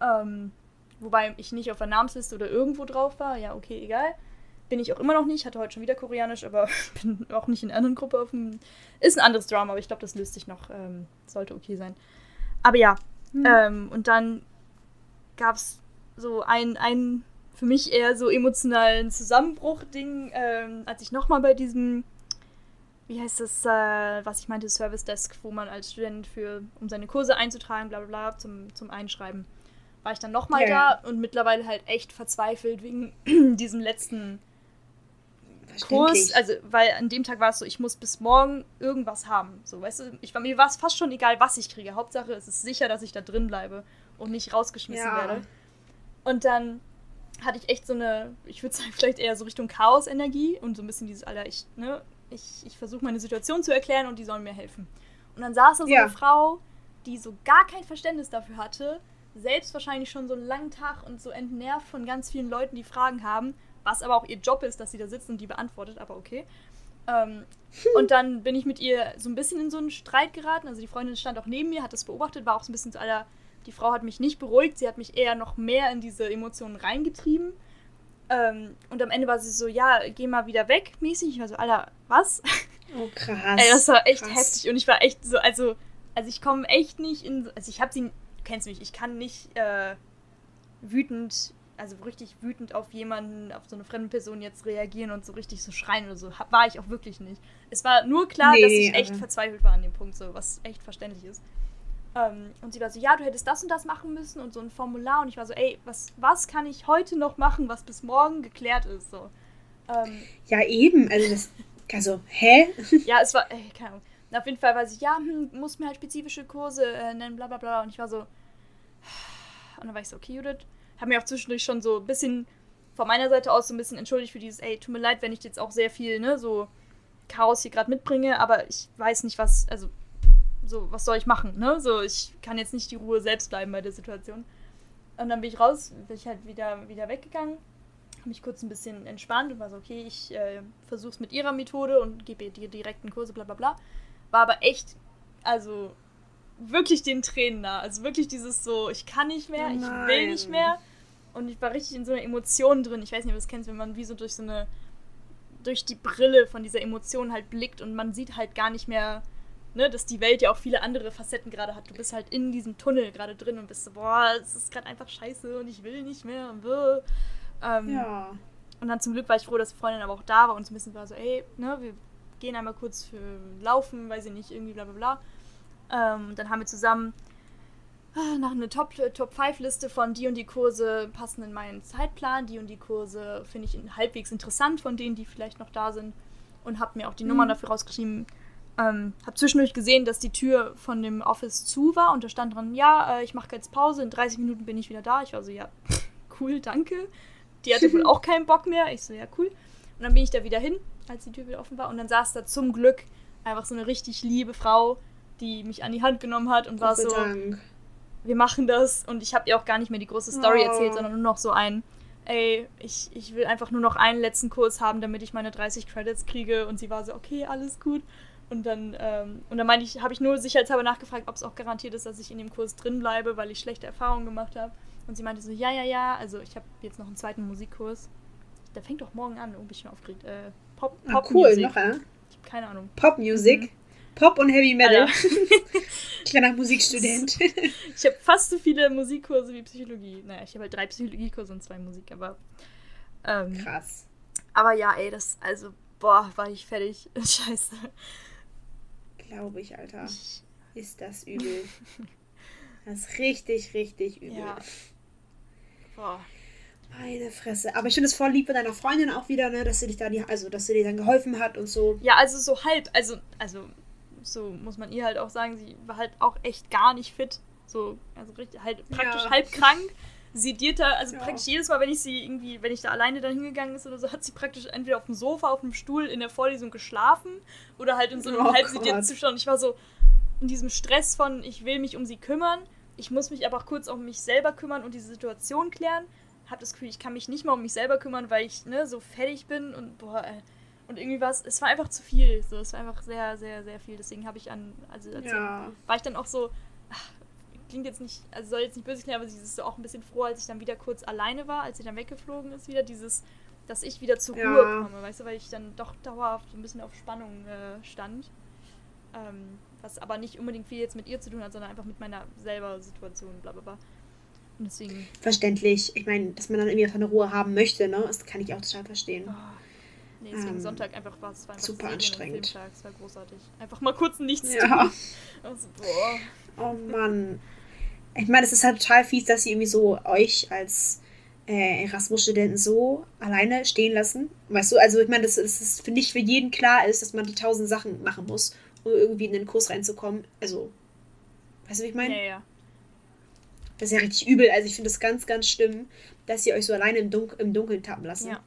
Ähm, wobei ich nicht auf der Namensliste oder irgendwo drauf war. Ja, okay, egal. Bin ich auch immer noch nicht. Hatte heute schon wieder Koreanisch, aber bin auch nicht in einer anderen Gruppe auf dem. Ist ein anderes Drama, aber ich glaube, das löst sich noch. Ähm, sollte okay sein. Aber ja. Mhm. Ähm, und dann gab es so ein, ein für mich eher so emotionalen Zusammenbruch-Ding, ähm, als ich nochmal bei diesem, wie heißt das, äh, was ich meinte, Service Desk, wo man als Student für, um seine Kurse einzutragen, bla bla bla, zum, zum Einschreiben, war ich dann nochmal ja. da und mittlerweile halt echt verzweifelt wegen diesem letzten Kurs. Also, weil an dem Tag war es so, ich muss bis morgen irgendwas haben. So, weißt du, ich, mir war es fast schon egal, was ich kriege. Hauptsache, es ist sicher, dass ich da drin bleibe und nicht rausgeschmissen ja. werde. Und dann hatte ich echt so eine, ich würde sagen, vielleicht eher so Richtung Chaos-Energie und so ein bisschen dieses, Alter, ich, ne, ich, ich versuche meine Situation zu erklären und die sollen mir helfen. Und dann saß da so ja. eine Frau, die so gar kein Verständnis dafür hatte, selbst wahrscheinlich schon so einen langen Tag und so entnervt von ganz vielen Leuten, die Fragen haben, was aber auch ihr Job ist, dass sie da sitzt und die beantwortet, aber okay. Ähm, und dann bin ich mit ihr so ein bisschen in so einen Streit geraten. Also die Freundin stand auch neben mir, hat das beobachtet, war auch so ein bisschen so, Alter, die Frau hat mich nicht beruhigt, sie hat mich eher noch mehr in diese Emotionen reingetrieben. Ähm, und am Ende war sie so, ja, geh mal wieder weg, mäßig. Ich war so, Alter, was?
Oh, krass.
Ey, das war echt krass. heftig. Und ich war echt so, also, also ich komme echt nicht in, also ich habe sie, du kennst mich, ich kann nicht äh, wütend, also richtig wütend auf jemanden, auf so eine fremde Person jetzt reagieren und so richtig so schreien oder so. War ich auch wirklich nicht. Es war nur klar, nee, dass ich echt verzweifelt war an dem Punkt, so, was echt verständlich ist. Ähm, und sie war so, ja, du hättest das und das machen müssen und so ein Formular. Und ich war so, ey, was, was kann ich heute noch machen, was bis morgen geklärt ist? So. Ähm,
ja, eben. Also, das, also, hä?
ja, es war, ey, keine Ahnung. Und auf jeden Fall war sie, ja, hm, muss mir halt spezifische Kurse äh, nennen, bla bla bla. Und ich war so, und dann war ich so, okay, Judith. Hab mir auch zwischendurch schon so ein bisschen von meiner Seite aus so ein bisschen entschuldigt für dieses, ey, tut mir leid, wenn ich jetzt auch sehr viel, ne, so Chaos hier gerade mitbringe, aber ich weiß nicht, was, also so, was soll ich machen, ne? So, ich kann jetzt nicht die Ruhe selbst bleiben bei der Situation. Und dann bin ich raus, bin ich halt wieder, wieder weggegangen, habe mich kurz ein bisschen entspannt und war so, okay, ich äh, versuche es mit ihrer Methode und gebe ihr die direkten Kurse, bla bla bla. War aber echt, also wirklich den Tränen nah. Also wirklich dieses so, ich kann nicht mehr, Nein. ich will nicht mehr. Und ich war richtig in so einer Emotion drin. Ich weiß nicht, ob du das kennst, wenn man wie so durch so eine, durch die Brille von dieser Emotion halt blickt und man sieht halt gar nicht mehr ne, dass die Welt ja auch viele andere Facetten gerade hat. Du bist halt in diesem Tunnel gerade drin und bist so, boah, es ist gerade einfach scheiße und ich will nicht mehr. Und, ähm, ja. Und dann zum Glück war ich froh, dass die Freundin aber auch da war und so ein bisschen war so, ey, ne, wir gehen einmal kurz für Laufen, weiß ich nicht, irgendwie bla bla bla. Ähm, dann haben wir zusammen äh, nach einer Top-5-Liste Top von die und die Kurse passen in meinen Zeitplan. Die und die Kurse finde ich halbwegs interessant von denen, die vielleicht noch da sind. Und habe mir auch die mhm. Nummern dafür rausgeschrieben. Ähm, habe zwischendurch gesehen, dass die Tür von dem Office zu war und da stand dran, ja, äh, ich mache jetzt Pause, in 30 Minuten bin ich wieder da. Ich war so, ja, cool, danke. Die hatte wohl auch keinen Bock mehr. Ich so, ja, cool. Und dann bin ich da wieder hin, als die Tür wieder offen war. Und dann saß da zum Glück einfach so eine richtig liebe Frau, die mich an die Hand genommen hat und war so, Dank. wir machen das. Und ich habe ihr auch gar nicht mehr die große Story oh. erzählt, sondern nur noch so ein, ey, ich, ich will einfach nur noch einen letzten Kurs haben, damit ich meine 30 Credits kriege. Und sie war so, okay, alles gut. Und dann, ähm, und dann meine ich, habe ich nur sicherheitshalber nachgefragt, ob es auch garantiert ist, dass ich in dem Kurs drin bleibe, weil ich schlechte Erfahrungen gemacht habe. Und sie meinte so, ja, ja, ja. Also ich habe jetzt noch einen zweiten Musikkurs. Der fängt doch morgen an. Oh, bin ich schon aufgeregt. Äh, Pop,
ah, Pop cool, Music. noch ja?
Ich habe keine Ahnung.
Pop Music. Mhm. Pop und Heavy Metal. Kleiner Musikstudent.
ich habe fast so viele Musikkurse wie Psychologie. Naja, ich habe halt drei Psychologiekurse und zwei Musik, aber. Ähm,
Krass.
Aber ja, ey, das, also, boah, war ich fertig. Scheiße.
Glaube ich, Alter. Ist das übel. das ist richtig, richtig übel. Ja. Boah. Meine Fresse. Aber ich finde es voll lieb von deiner Freundin auch wieder, ne, dass sie dich da die, also dass sie dir dann geholfen hat und so.
Ja, also so halb, also, also so muss man ihr halt auch sagen, sie war halt auch echt gar nicht fit. So, also richtig, halt praktisch ja. halb krank. Sedierter, also ja. praktisch jedes Mal, wenn ich sie irgendwie, wenn ich da alleine dann hingegangen ist oder so, hat sie praktisch entweder auf dem Sofa, auf dem Stuhl in der Vorlesung geschlafen oder halt in so einem oh halb sedierten Zustand. Ich war so in diesem Stress von, ich will mich um sie kümmern, ich muss mich aber auch kurz um mich selber kümmern und diese Situation klären. Hab das Gefühl, ich kann mich nicht mal um mich selber kümmern, weil ich ne, so fertig bin und boah, äh, und irgendwie war es, es war einfach zu viel. So, es war einfach sehr, sehr, sehr viel. Deswegen habe ich an, also ja. war ich dann auch so, ach, klingt jetzt nicht, also soll jetzt nicht böse klingen, aber sie ist so auch ein bisschen froh, als ich dann wieder kurz alleine war, als sie dann weggeflogen ist, wieder dieses, dass ich wieder zur ja. Ruhe komme, weißt du, weil ich dann doch dauerhaft so ein bisschen auf Spannung äh, stand. Ähm, was aber nicht unbedingt viel jetzt mit ihr zu tun hat, sondern einfach mit meiner selber Situation, bla bla bla. Und deswegen.
Verständlich. Ich meine, dass man dann irgendwie eine Ruhe haben möchte, ne? Das kann ich auch total verstehen. Oh.
Nee, deswegen ähm, Sonntag einfach war es einfach
super anstrengend.
Filmtag. Es war großartig. Einfach mal kurz nichts
ja. tun. Also, boah. Oh Mann. Ich meine, es ist halt total fies, dass sie irgendwie so euch als äh, Erasmus-Studenten so alleine stehen lassen. Weißt du, also ich meine, dass es für nicht für jeden klar ist, dass man die tausend Sachen machen muss, um irgendwie in den Kurs reinzukommen. Also, weißt du, wie ich meine?
Ja, ja.
Das ist ja richtig übel. Also ich finde es ganz, ganz schlimm, dass sie euch so alleine im, Dun im Dunkeln tappen lassen.
Ja.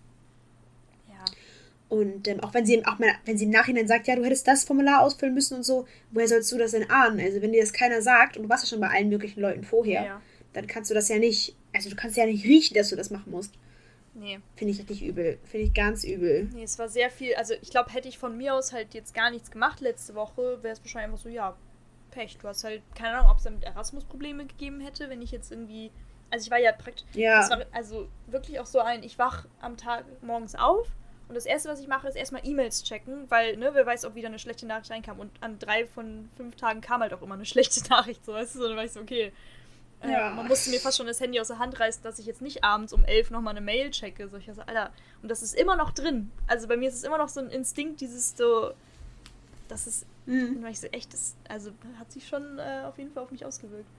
Und ähm, auch wenn sie auch mal, wenn sie im Nachhinein sagt, ja, du hättest das Formular ausfüllen müssen und so, woher sollst du das denn ahnen? Also wenn dir das keiner sagt und du warst ja schon bei allen möglichen Leuten vorher, ja, dann kannst du das ja nicht, also du kannst ja nicht riechen, dass du das machen musst.
Nee.
Finde ich richtig übel. Finde ich ganz übel.
Nee, es war sehr viel, also ich glaube, hätte ich von mir aus halt jetzt gar nichts gemacht letzte Woche, wäre es wahrscheinlich einfach so, ja, Pech. Du hast halt, keine Ahnung, ob es damit Erasmus Probleme gegeben hätte, wenn ich jetzt irgendwie also ich war ja praktisch.
Ja.
Das war also wirklich auch so ein, ich wach am Tag morgens auf und das erste, was ich mache, ist erstmal E-Mails checken, weil, ne, wer weiß, ob wieder eine schlechte Nachricht reinkam. Und an drei von fünf Tagen kam halt auch immer eine schlechte Nachricht, so weißt du, so, dann war ich so, okay. Äh, ja. man musste mir fast schon das Handy aus der Hand reißen, dass ich jetzt nicht abends um elf nochmal eine Mail checke. So, ich so, Alter, und das ist immer noch drin. Also bei mir ist es immer noch so ein Instinkt, dieses so, das ist, mhm. ich so, echt, das, also hat sich schon äh, auf jeden Fall auf mich ausgewirkt.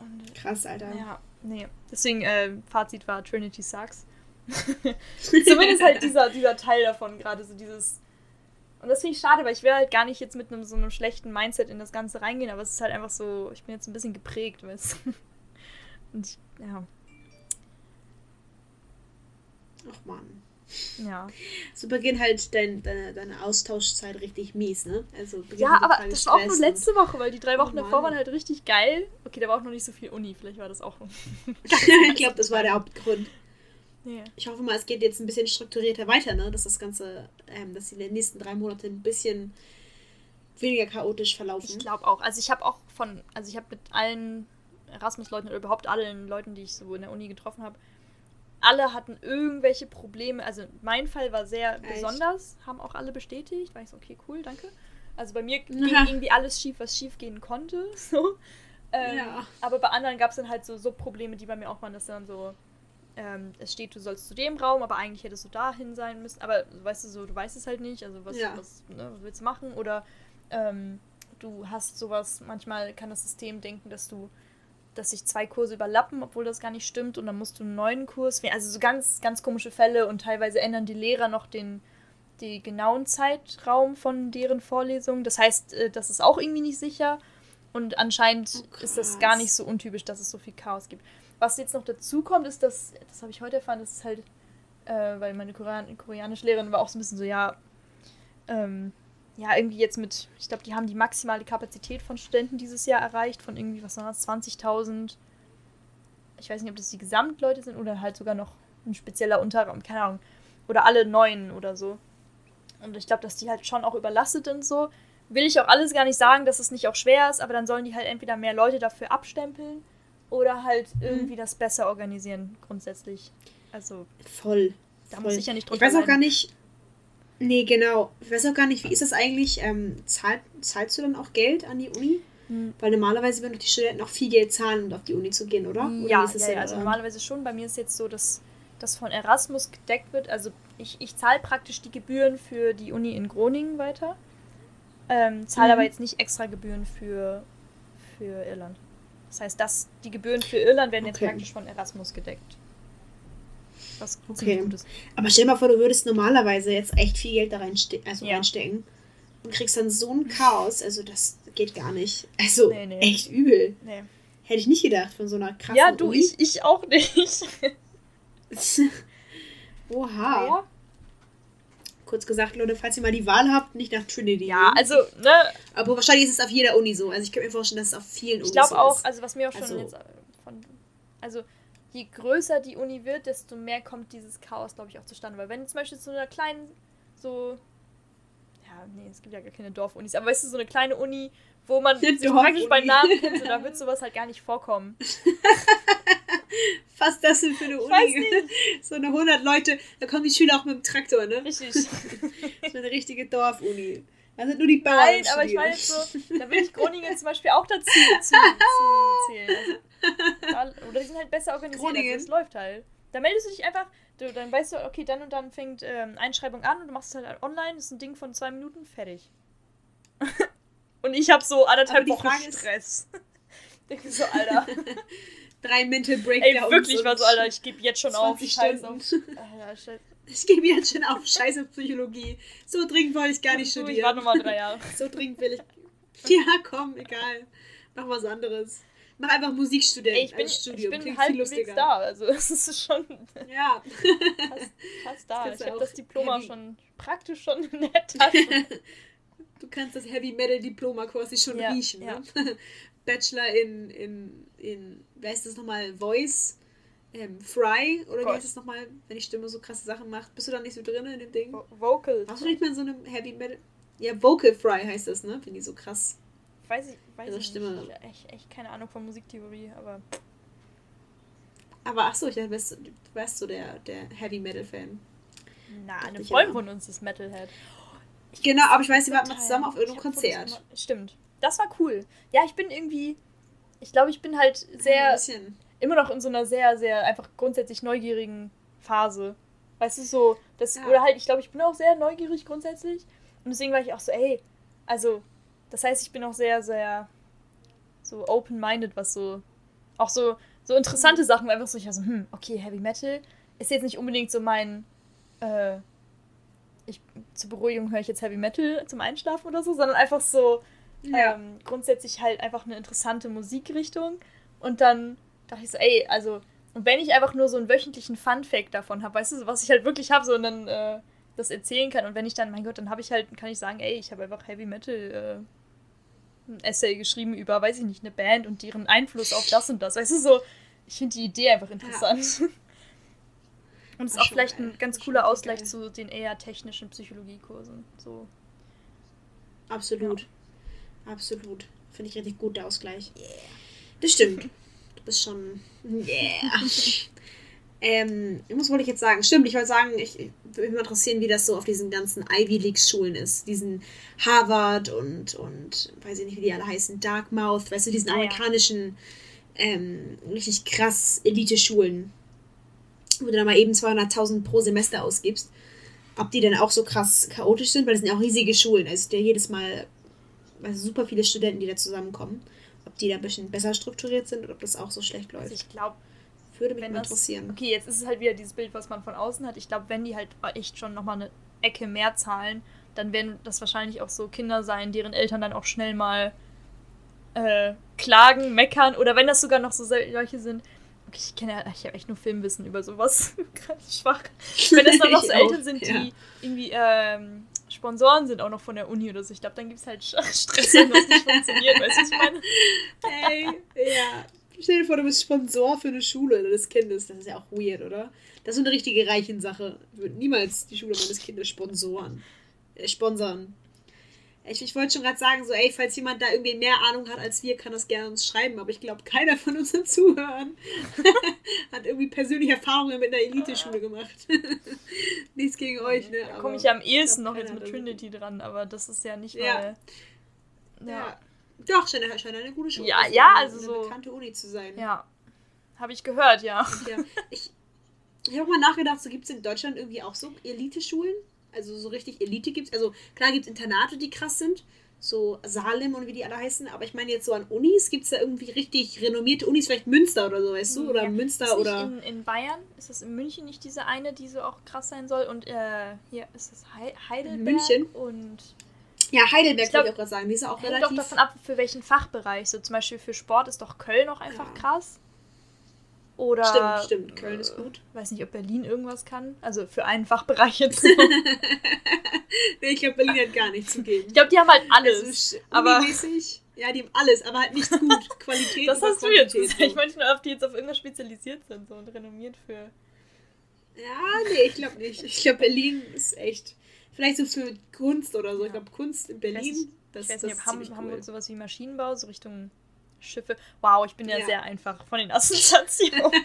Und, Krass, Alter.
Ja, nee. Deswegen, äh, Fazit war Trinity sucks. Zumindest halt dieser, dieser Teil davon, gerade so dieses. Und das finde ich schade, weil ich will halt gar nicht jetzt mit einem so einem schlechten Mindset in das Ganze reingehen, aber es ist halt einfach so, ich bin jetzt ein bisschen geprägt, weißt du. Und ich, ja.
Ach man.
Ja.
So beginnt halt dein, deine, deine Austauschzeit richtig mies, ne? Also
ja, aber das war auch nur letzte Woche, weil die drei Wochen oh davor waren halt richtig geil. Okay, da war auch noch nicht so viel Uni, vielleicht war das auch.
ich glaube, das war der Hauptgrund.
Yeah.
Ich hoffe mal, es geht jetzt ein bisschen strukturierter weiter, ne? dass das Ganze, ähm, dass die nächsten drei Monate ein bisschen weniger chaotisch verlaufen.
Ich glaube auch. Also ich habe auch von, also ich habe mit allen Erasmus-Leuten oder überhaupt allen Leuten, die ich so in der Uni getroffen habe, alle hatten irgendwelche Probleme. Also mein Fall war sehr Echt? besonders, haben auch alle bestätigt. War ich so, okay, cool, danke. Also bei mir ging irgendwie alles schief, was schief gehen konnte. So. Ähm, ja. Aber bei anderen gab es dann halt so, so Probleme, die bei mir auch waren, dass dann so, ähm, es steht, du sollst zu dem Raum, aber eigentlich hättest du dahin sein müssen. Aber weißt du so, du weißt es halt nicht, also was, ja. was, ne, was willst du machen? Oder ähm, du hast sowas, manchmal kann das System denken, dass du, dass sich zwei Kurse überlappen, obwohl das gar nicht stimmt, und dann musst du einen neuen Kurs wählen. Also so ganz, ganz komische Fälle und teilweise ändern die Lehrer noch den, den genauen Zeitraum von deren Vorlesungen. Das heißt, äh, das ist auch irgendwie nicht sicher. Und anscheinend oh, ist das gar nicht so untypisch, dass es so viel Chaos gibt. Was jetzt noch dazu kommt, ist, dass, das habe ich heute erfahren, das ist halt, äh, weil meine Korean koreanische Lehrerin war auch so ein bisschen so, ja, ähm, ja, irgendwie jetzt mit, ich glaube, die haben die maximale Kapazität von Studenten dieses Jahr erreicht, von irgendwie, was war das, 20.000. Ich weiß nicht, ob das die Gesamtleute sind oder halt sogar noch ein spezieller Unterraum, keine Ahnung. Oder alle neuen oder so. Und ich glaube, dass die halt schon auch überlastet sind so. Will ich auch alles gar nicht sagen, dass es nicht auch schwer ist, aber dann sollen die halt entweder mehr Leute dafür abstempeln oder halt mhm. irgendwie das besser organisieren, grundsätzlich. Also.
Voll.
Da voll. muss ich ja nicht
drüber Ich weiß auch gar nicht. Nee, genau. Ich weiß auch gar nicht, wie ist das eigentlich? Ähm, zahlt, zahlst du dann auch Geld an die Uni? Mhm. Weil normalerweise würden doch die Studenten auch viel Geld zahlen, um auf die Uni zu gehen, oder? Oder
ja, ja, ja also normalerweise schon. Bei mir ist jetzt so, dass das von Erasmus gedeckt wird. Also ich, ich zahle praktisch die Gebühren für die Uni in Groningen weiter. Ähm, zahle mhm. aber jetzt nicht extra Gebühren für, für Irland. Das heißt, dass die Gebühren für Irland werden okay. jetzt praktisch von Erasmus gedeckt.
Was okay. gut ist. Aber stell dir mal vor, du würdest normalerweise jetzt echt viel Geld da reinste also ja. reinstecken und kriegst dann so ein Chaos. Also das geht gar nicht. Also nee, nee. echt übel. Nee. Hätte ich nicht gedacht von so einer krassen
Ja, du, ich, ich auch nicht.
Oha. Ja. Kurz gesagt, Leute, falls ihr mal die Wahl habt, nicht nach Trinity.
Ja, also, ne?
Aber wahrscheinlich ist es auf jeder Uni so. Also ich kann mir vorstellen, dass es auf vielen
Unis so ist. Ich glaube auch, also was mir auch schon also, jetzt äh, von. Also, je größer die Uni wird, desto mehr kommt dieses Chaos, glaube ich, auch zustande. Weil wenn zum Beispiel so einer kleinen, so. Ja, nee, es gibt ja gar keine Dorfunis, aber weißt du, so eine kleine Uni, wo man praktisch bei Namen kennt, so, da wird sowas halt gar nicht vorkommen.
Was das denn für eine Uni? So eine 100 Leute, da kommen die Schüler auch mit dem Traktor, ne? Richtig. so eine richtige Dorfuni. Da sind nur die Bauern. Nein,
aber ich meine so, da will ich Groningen zum Beispiel auch dazu zu, zu zählen. Also, da, oder die sind halt besser organisiert, Groningen. also es läuft halt. Da meldest du dich einfach, du, dann weißt du, okay, dann und dann fängt ähm, Einschreibung an und du machst es halt online, das ist ein Ding von zwei Minuten, fertig. und ich habe so anderthalb Wochen Stress. Denke so, Alter.
Drei Mental
Breakdowns. Ey, wirklich was, Alter, ich gebe jetzt schon auf. Scheiß auf.
Alter, Scheiß. Ich gebe jetzt schon auf Scheiße Psychologie. So dringend wollte ich gar nicht studieren. Ich
war nochmal drei Jahre.
so dringend will ich. Ja, komm, egal. Mach was anderes. Mach einfach Musikstudent Ey,
ich bin, als Studium. Ich bin halbwegs da, also es ist schon
ja.
fast, fast da. Ich habe das Diploma heavy. schon praktisch schon in der Tasche.
du kannst das Heavy Metal Diploma quasi schon ja, riechen. Ja. Ne? Bachelor in, in, in, wer ist das nochmal, Voice, ähm, Fry, oder wie heißt das nochmal, wenn die Stimme so krasse Sachen macht, bist du da nicht so drin in dem Ding?
Vocal.
Hast du nicht mal so einem Heavy Metal, ja, Vocal Fry heißt das, ne, finde ich so krass.
Weiß ich, weiß ich Stimme. nicht, echt, echt keine Ahnung von Musiktheorie, aber...
Aber achso, ich dachte, du wärst, du wärst so der, der Heavy Metal Fan.
Na, eine Freundin von uns ist Metalhead.
genau, aber ich weiß, sie waren mal zusammen auf irgendeinem Konzert.
Stimmt das war cool. Ja, ich bin irgendwie, ich glaube, ich bin halt sehr, immer noch in so einer sehr, sehr einfach grundsätzlich neugierigen Phase. Weißt du, so, das, ja. oder halt, ich glaube, ich bin auch sehr neugierig grundsätzlich. Und deswegen war ich auch so, ey, also, das heißt, ich bin auch sehr, sehr so open-minded, was so, auch so, so interessante mhm. Sachen, einfach so, ich war so, hm, okay, Heavy Metal ist jetzt nicht unbedingt so mein, äh, ich, zur Beruhigung höre ich jetzt Heavy Metal zum Einschlafen oder so, sondern einfach so, ja. Ähm, grundsätzlich halt einfach eine interessante Musikrichtung. Und dann dachte ich so, ey, also, und wenn ich einfach nur so einen wöchentlichen Fun-Fact davon habe, weißt du, was ich halt wirklich habe, so und dann äh, das erzählen kann. Und wenn ich dann, mein Gott, dann habe ich halt, kann ich sagen, ey, ich habe einfach Heavy Metal äh, ein Essay geschrieben über, weiß ich nicht, eine Band und deren Einfluss auf das und das. Weißt du, so, ich finde die Idee einfach interessant. Ja. Und es ist auch vielleicht ein ganz cooler Ausgleich geil. zu den eher technischen Psychologiekursen. So.
Absolut. Ja. Absolut. Finde ich richtig gut, der Ausgleich. Yeah. Das stimmt. Du bist schon. Yeah. Ähm, was wollte ich jetzt sagen? Stimmt, ich wollte sagen, ich, ich würde mich interessieren, wie das so auf diesen ganzen Ivy League Schulen ist. Diesen Harvard und, und weiß ich nicht, wie die alle heißen, Dartmouth, weißt du, diesen
Ah, ja.
amerikanischen, ähm, richtig krass Elite-Schulen, wo du dann mal eben 200.000 pro Semester ausgibst. Ob die dann auch so krass chaotisch sind, weil das sind ja auch riesige Schulen. Also der jedes Mal also super viele Studenten, die da zusammenkommen. Ob die da ein bisschen besser strukturiert sind oder ob das auch so schlecht läuft.
Also ich glaube,
Würde mich
das.
interessieren.
Okay, jetzt ist es halt wieder dieses Bild, was man von außen hat. Ich glaube, wenn die halt echt schon nochmal eine Ecke mehr zahlen, dann werden das wahrscheinlich auch so Kinder sein, deren Eltern dann auch schnell mal äh, klagen, meckern. Oder wenn das sogar noch so solche sind. Okay, ich kenne ja, ich habe echt nur Filmwissen über sowas. Ganz schwach. Wenn das dann noch so Eltern sind,
ja.
die irgendwie ähm, Sponsoren sind, auch noch von der Uni oder so. Ich glaube, dann gibt es halt Stress, wenn das nicht funktioniert. Weißt du, was ich meine?
Ey, ja. Stell dir vor, du bist Sponsor für eine Schule des Kindes. Das ist ja auch weird, oder? Das ist so eine richtige Reichensache. Ich würde niemals die Schule meines Kindes sponsoren. Äh, sponsern. Ich, ich wollte schon gerade sagen, so, ey, falls jemand da irgendwie mehr Ahnung hat als wir, kann das gerne uns schreiben. Aber ich glaube, keiner von unseren Zuhörern hat irgendwie persönliche Erfahrungen mit einer Eliteschule gemacht. Nichts gegen euch, ne?
Da komme ich ja am ehesten
glaub,
noch jetzt mit Trinity dran, aber das ist ja nicht mal.
Ja.
Ja,
Doch, scheint, scheint eine gute Schule
Ja, ja, also
eine
so-
bekannte Uni zu sein.
ja. Habe ich gehört, ja.
Ja, ich ich habe mal nachgedacht, so gibt es in Deutschland irgendwie auch so Elite-Schulen? Also so richtig Elite gibt es. Also klar gibt es Internate, die krass sind. So Salem und wie die alle heißen. Aber ich meine jetzt so an Unis, gibt es da irgendwie richtig renommierte Unis, vielleicht Münster oder so, weißt du? Oder
Ja.
Münster
ist
oder...
In, in Bayern ist das in München nicht diese eine, die so auch krass sein soll. Und äh, hier ist es Hei- Heidelberg.
München?
Und
Ja, Heidelberg wollte ich auch gerade sagen. Die ist auch
hängt
relativ...
doch davon ab, für welchen Fachbereich. So zum Beispiel für Sport ist doch Köln auch einfach
Ja.
krass. Oder.
Stimmt, stimmt. Köln ist
äh,
gut.
Weiß nicht, ob Berlin irgendwas kann. Also für einen Fachbereich jetzt.
nee, ich glaube, Berlin hat gar nichts zu geben.
ich glaube, die haben halt alles.
Also,
aber-
unimäßig, ja, die haben alles, aber halt nichts gut. Qualität
das hast du jetzt gesagt. Ich meinte nur, ob die jetzt auf irgendwas spezialisiert sind so und renommiert für.
Ja, nee, ich glaube nicht. Ich glaube, Berlin ist echt. Vielleicht so für Kunst oder so. Ich
Ja.
glaube, Kunst in
Ich
Berlin,
weiß nicht,
das,
ich weiß
das
nicht, ob Hamburg
cool.
sowas wie Maschinenbau, so Richtung Schiffe. Wow, ich bin ja,
Ja.
sehr einfach von den Assoziationen.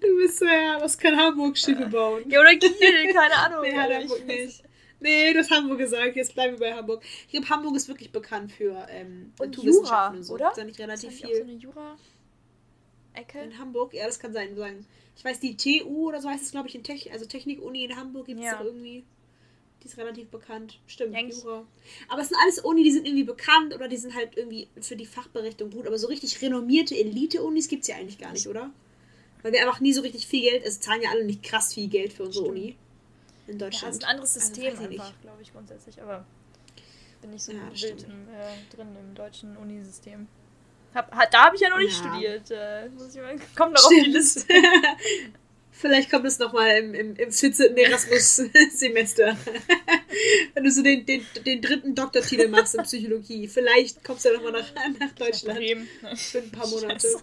Du bist so, ja, was kann Hamburg Schiffe bauen?
ja, oder Kiel, keine Ahnung.
Nee, hat Hamburg nicht. Nee, du hast Hamburg gesagt, jetzt bleiben wir bei Hamburg. Ich glaube, Hamburg ist wirklich bekannt für ähm,
Und
Naturwissenschaften
Jura,
und so.
oder?
Ist da nicht
Ist
relativ
nicht auch so
viel
eine Jura-Ecke?
in Hamburg? Ja, das kann sein. Ich weiß, die TU oder so heißt es, glaube ich, in Tech also Technik-Uni in Hamburg gibt es
Ja.
irgendwie. Die ist relativ bekannt. Stimmt,
Ja, eigentlich-
Jura. Aber es sind alles Uni, die sind irgendwie bekannt oder die sind halt irgendwie für die Fachberichtung gut. Aber so richtig renommierte Elite-Unis gibt es ja eigentlich gar nicht, oder? Weil wir einfach nie so richtig viel Geld, es zahlen ja alle nicht krass viel Geld für unsere
Stimmt.
Uni in
Ja, das
Deutschland.
ist ein anderes
Also
System
nicht.
einfach, glaube ich, grundsätzlich. Aber bin nicht so
Ja,
wild im, äh, drin im deutschen Unisystem. Hab, ha- da habe ich ja noch nicht
Ja.
studiert. Äh, muss ich mal, kommt noch auf die. Liste.
Vielleicht kommt es nochmal im, im, im 14. Erasmus-Semester. Wenn du so den, den, den dritten Doktortitel machst in Psychologie. Vielleicht kommst du ja nochmal nach, nach Deutschland.
Bremen.
Für ein paar Monate.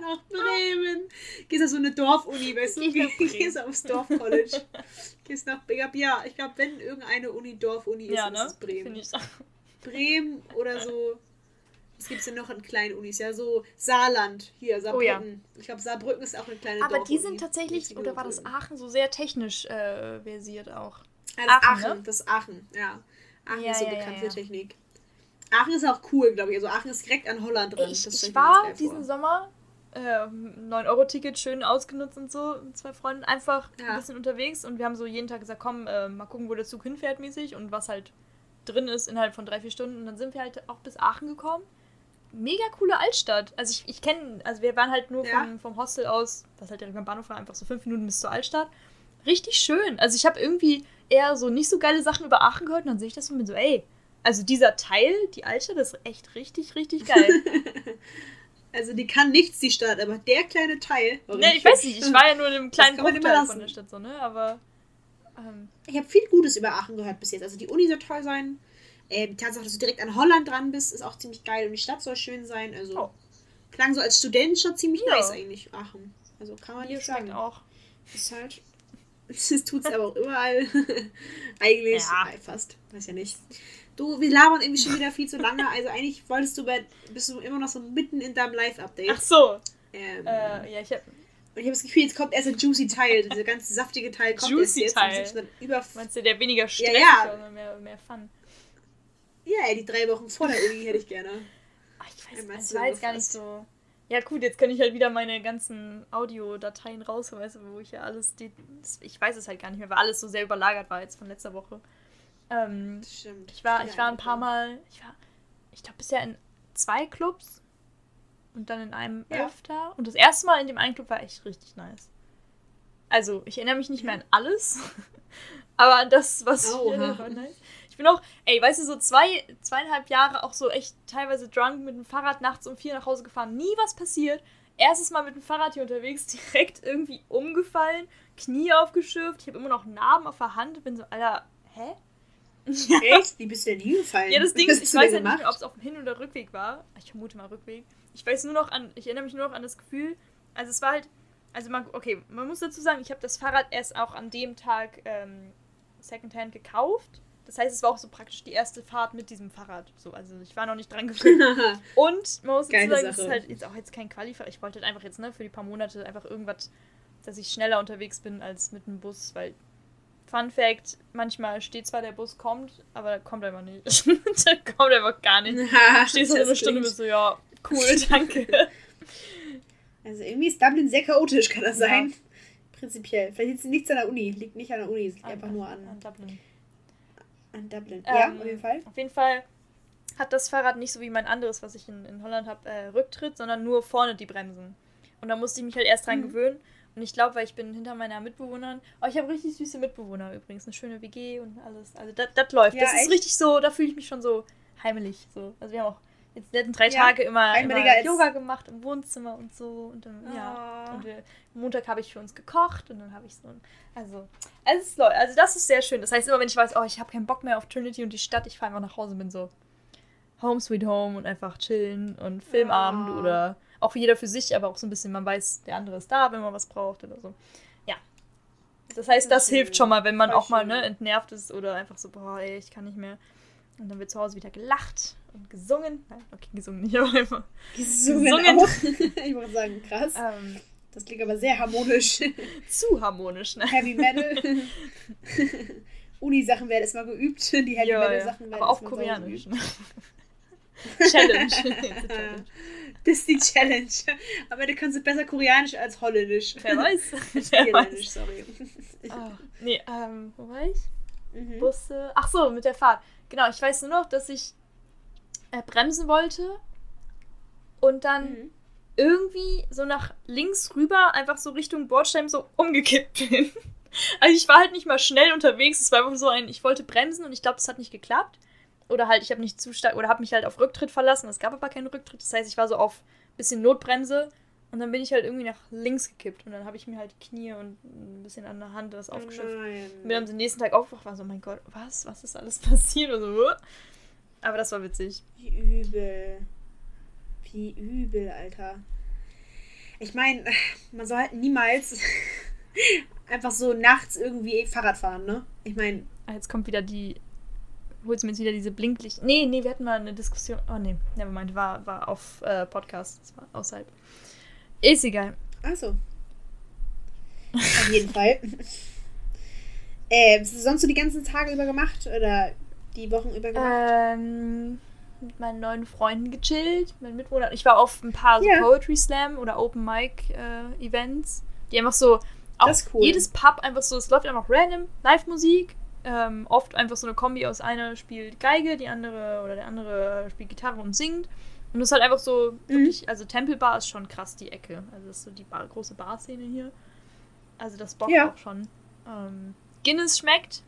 Nach Bremen. Gehst auf so eine Dorfuni, weißt du?
Nach.
Gehst aufs Dorfcollege. Gehst nach Bremen. Ja, ich glaube, wenn irgendeine Uni Dorfuni ist,
Ja,
ist
ne?
es Bremen.
Finde ich auch.
Bremen oder so. Was gibt es denn noch an kleinen Unis? Ja, so Saarland, hier, Saarbrücken.
Oh ja.
Ich glaube, Saarbrücken ist auch eine kleine
Aber die sind tatsächlich, oder war das. Aachen, so sehr technisch äh, versiert auch.
Ja, das
Aachen,
Aachen,
ne?
das Aachen, ja. Aachen
Ja,
ist so bekannt für. Technik. Aachen ist auch cool, glaube ich. Also Aachen ist direkt an Holland dran.
Ich, ich war diesen. Sommer, äh, 9-Euro-Ticket schön ausgenutzt und so, mit zwei Freunden, einfach ein bisschen unterwegs und wir haben so jeden Tag gesagt, komm, äh, mal gucken, wo der Zug hinfährt mäßig und was halt drin ist innerhalb von drei, vier Stunden. Und dann sind wir halt auch bis Aachen gekommen. Mega coole Altstadt. Also ich, ich kenne, also wir waren halt nur
Ja.
vom, vom Hostel aus, was halt direkt am Bahnhof war, einfach so fünf Minuten bis zur Altstadt. Richtig schön. Also ich habe irgendwie eher so nicht so geile Sachen über Aachen gehört und dann sehe ich das und bin so, ey, also dieser Teil, die Altstadt, ist echt richtig, richtig geil.
Also die kann nichts, die Stadt, aber der kleine Teil. richtig
ich weiß nicht, ich war ja nur in einem kleinen Bruchteil von der Stadt, so, ne? Aber. Ähm,
Ich habe viel Gutes über Aachen gehört bis jetzt. Also die Uni soll toll sein. Ähm, die Tatsache, dass du direkt an Holland dran bist, ist auch ziemlich geil. Und die Stadt soll schön sein. Also
Oh.
klang so als Student schon ziemlich
Ja.
nice eigentlich, Aachen. Also kann man
Bier
nicht sagen.
auch.
Ist halt. Das tut es aber auch überall. eigentlich.
Ja.
Ja. Fast. Weiß ja nicht. Du, wir labern irgendwie schon wieder viel zu lange. Also eigentlich wolltest du bei. Bist du immer noch so mitten in deinem Live-Update.
Ach so.
Ähm,
Äh, ja, ich hab.
und ich habe das Gefühl, jetzt kommt erst der juicy Teil, dieser ganz saftige Teil kommt
Juicy
erst jetzt.
Teil. Meinst du, der weniger stressig
ja.
oder mehr, mehr Fun?
Ja, ey, die drei Wochen vor der Uni hätte ich gerne.
Ach, ich weiß,
Einmal
es war jetzt gar nicht so. Ja, gut, jetzt kann ich halt wieder meine ganzen Audiodateien rausholen, weißt du, wo ich ja alles. Die, das- ich weiß es halt gar nicht mehr, weil alles so sehr überlagert war jetzt von letzter Woche. Ähm,
Das stimmt.
ich war, ich war ein paar. Mal. Ich war, ich glaube, bisher in zwei Clubs und dann in einem
Ja.
öfter. Und das erste Mal in dem einen Club war echt richtig nice. Also, ich erinnere mich nicht mehr an alles, aber an das, was ich
Oha.
erinnere, war nice. Ich bin auch, ey, weißt du, so zwei, zweieinhalb Jahre auch so echt teilweise drunk mit dem Fahrrad nachts um vier nach Hause gefahren. Nie was passiert. Erstes Mal mit dem Fahrrad hier unterwegs, direkt irgendwie umgefallen, Knie aufgeschürft. Ich habe immer noch Narben auf der Hand. Bin so, Alter, hä?
Echt? Wie bist du denn hingefallen?
Ja, das Ding ist, ich weiß ja nicht mehr, ob es auf dem Hin- oder Rückweg war. Ich vermute mal Rückweg. Ich weiß nur noch an, ich erinnere mich nur noch an das Gefühl, also es war halt, also man, okay, man muss dazu sagen, ich habe das Fahrrad erst auch an dem Tag ähm, Secondhand gekauft. Das heißt, es war auch so praktisch die erste Fahrt mit diesem Fahrrad. So, also ich war noch nicht dran gewöhnt. Und man muss dazu sagen, es ist halt jetzt auch jetzt kein Qualifahrer. Ich wollte halt einfach jetzt, ne, für die paar Monate einfach irgendwas, dass ich schneller unterwegs bin als mit dem Bus, weil Fun Fact, manchmal steht zwar der Bus kommt, aber der kommt einfach nicht. der kommt einfach gar nicht. Stehst du so eine
Das
Stunde und
klingt-
bist so, ja, cool, danke.
Also irgendwie ist Dublin sehr chaotisch, kann das
Ja.
sein? Prinzipiell. Vielleicht liegt es nichts an der Uni. Liegt nicht an der Uni, es liegt einfach nur
an
an,
Dublin.
An Dublin. ja,
Ähm,
auf jeden Fall.
Auf jeden Fall hat das Fahrrad nicht so wie mein anderes, was ich in, in Holland habe, äh, Rücktritt, sondern nur vorne die Bremsen. Und da musste ich mich halt erst dran
Mhm.
gewöhnen. Und ich glaube, weil ich bin hinter meiner Mitbewohnerin. Oh, ich habe richtig süße Mitbewohner übrigens. Eine schöne WG und alles. Also das läuft.
Ja,
das ist
echt?
richtig so, da fühle ich mich schon so heimelig. So. Also wir haben auch jetzt die letzten drei
Ja,
Tage immer, immer Yoga gemacht im Wohnzimmer und so. Und dann, ja.
Oh.
Und wir, Montag habe ich für uns gekocht und dann habe ich so ein. Also, also, läuft. also das ist sehr schön. Das heißt, immer wenn ich weiß, oh, ich habe keinen Bock mehr auf Trinity und die Stadt, ich fahre einfach nach Hause und bin so Home Sweet Home und einfach chillen und Filmabend
Oh.
oder auch jeder für sich, aber auch so ein bisschen, man weiß, der andere ist da, wenn man was braucht oder so. Ja. Das heißt, das
Schön.
hilft schon mal, wenn man
Voll
auch mal ne, entnervt ist oder einfach so, boah, ey, ich kann nicht mehr. Und dann wird zu Hause wieder gelacht und gesungen. Nein, okay, gesungen nicht, aber immer.
Gesungen,
gesungen.
auch. ich wollte sagen, krass.
Ähm,
Das klingt aber sehr harmonisch.
zu harmonisch, ne?
Heavy Metal. Uni-Sachen werden erstmal geübt. Die Heavy Metal-Sachen werden
Aber
sauber
Koreanisch. Ne? Challenge. Challenge.
Das ist die Challenge. Am Ende kannst du besser Koreanisch als Holländisch.
Wer weiß. Wer weiß.
sorry.
Ah, nee, ähm, wo war ich?
Mhm.
Busse. Ach so, mit der Fahrt. Genau, ich weiß nur noch, dass ich äh, bremsen wollte und dann
Mhm.
irgendwie so nach links rüber einfach so Richtung Bordstein so umgekippt bin. Also ich war halt nicht mal schnell unterwegs, es war einfach so ein, ich wollte bremsen und ich glaube, das hat nicht geklappt. Oder halt, ich habe nicht zu stark, oder habe mich halt auf Rücktritt verlassen. Es gab aber keinen Rücktritt. Das heißt, ich war so auf bisschen Notbremse und dann bin ich halt irgendwie nach links gekippt. Und dann habe ich mir halt die Knie und ein bisschen an der Hand das
Oh
aufgeschöpft.
nein.
Bin am nächsten Tag aufgewacht, war so, mein Gott, was? Was ist alles passiert? Und so, aber das war witzig.
Wie übel. Wie übel, Alter. Ich meine, man soll halt niemals einfach so nachts irgendwie Fahrrad fahren, ne? Ich meine,
Ah, jetzt kommt wieder die. Holst du mir jetzt wieder diese Blinklicht. Nee, nee, wir hatten mal eine Diskussion. Oh nee, nevermind, war, war auf äh, Podcast. Das war außerhalb. Ist egal.
achso. Auf jeden Fall. Äh, was hast du sonst so die ganzen Tage über gemacht? Oder die Wochen über gemacht?
Ähm, mit meinen neuen Freunden gechillt, mit Mitwohnern. Ich war auf ein paar so
Ja.
Poetry Slam oder Open Mic äh, Events, die einfach so. Auch
Das ist cool.
jedes Pub einfach so, es läuft einfach random, Live-Musik. Ähm, oft einfach so eine Kombi aus einer spielt Geige, die andere oder der andere spielt Gitarre und singt. Und das ist halt einfach so,
Mhm.
wirklich, also Tempelbar ist schon krass die Ecke. Also das ist so die Bar, große Barszene hier. Also das bockt
Ja.
auch schon. Ähm, Guinness schmeckt.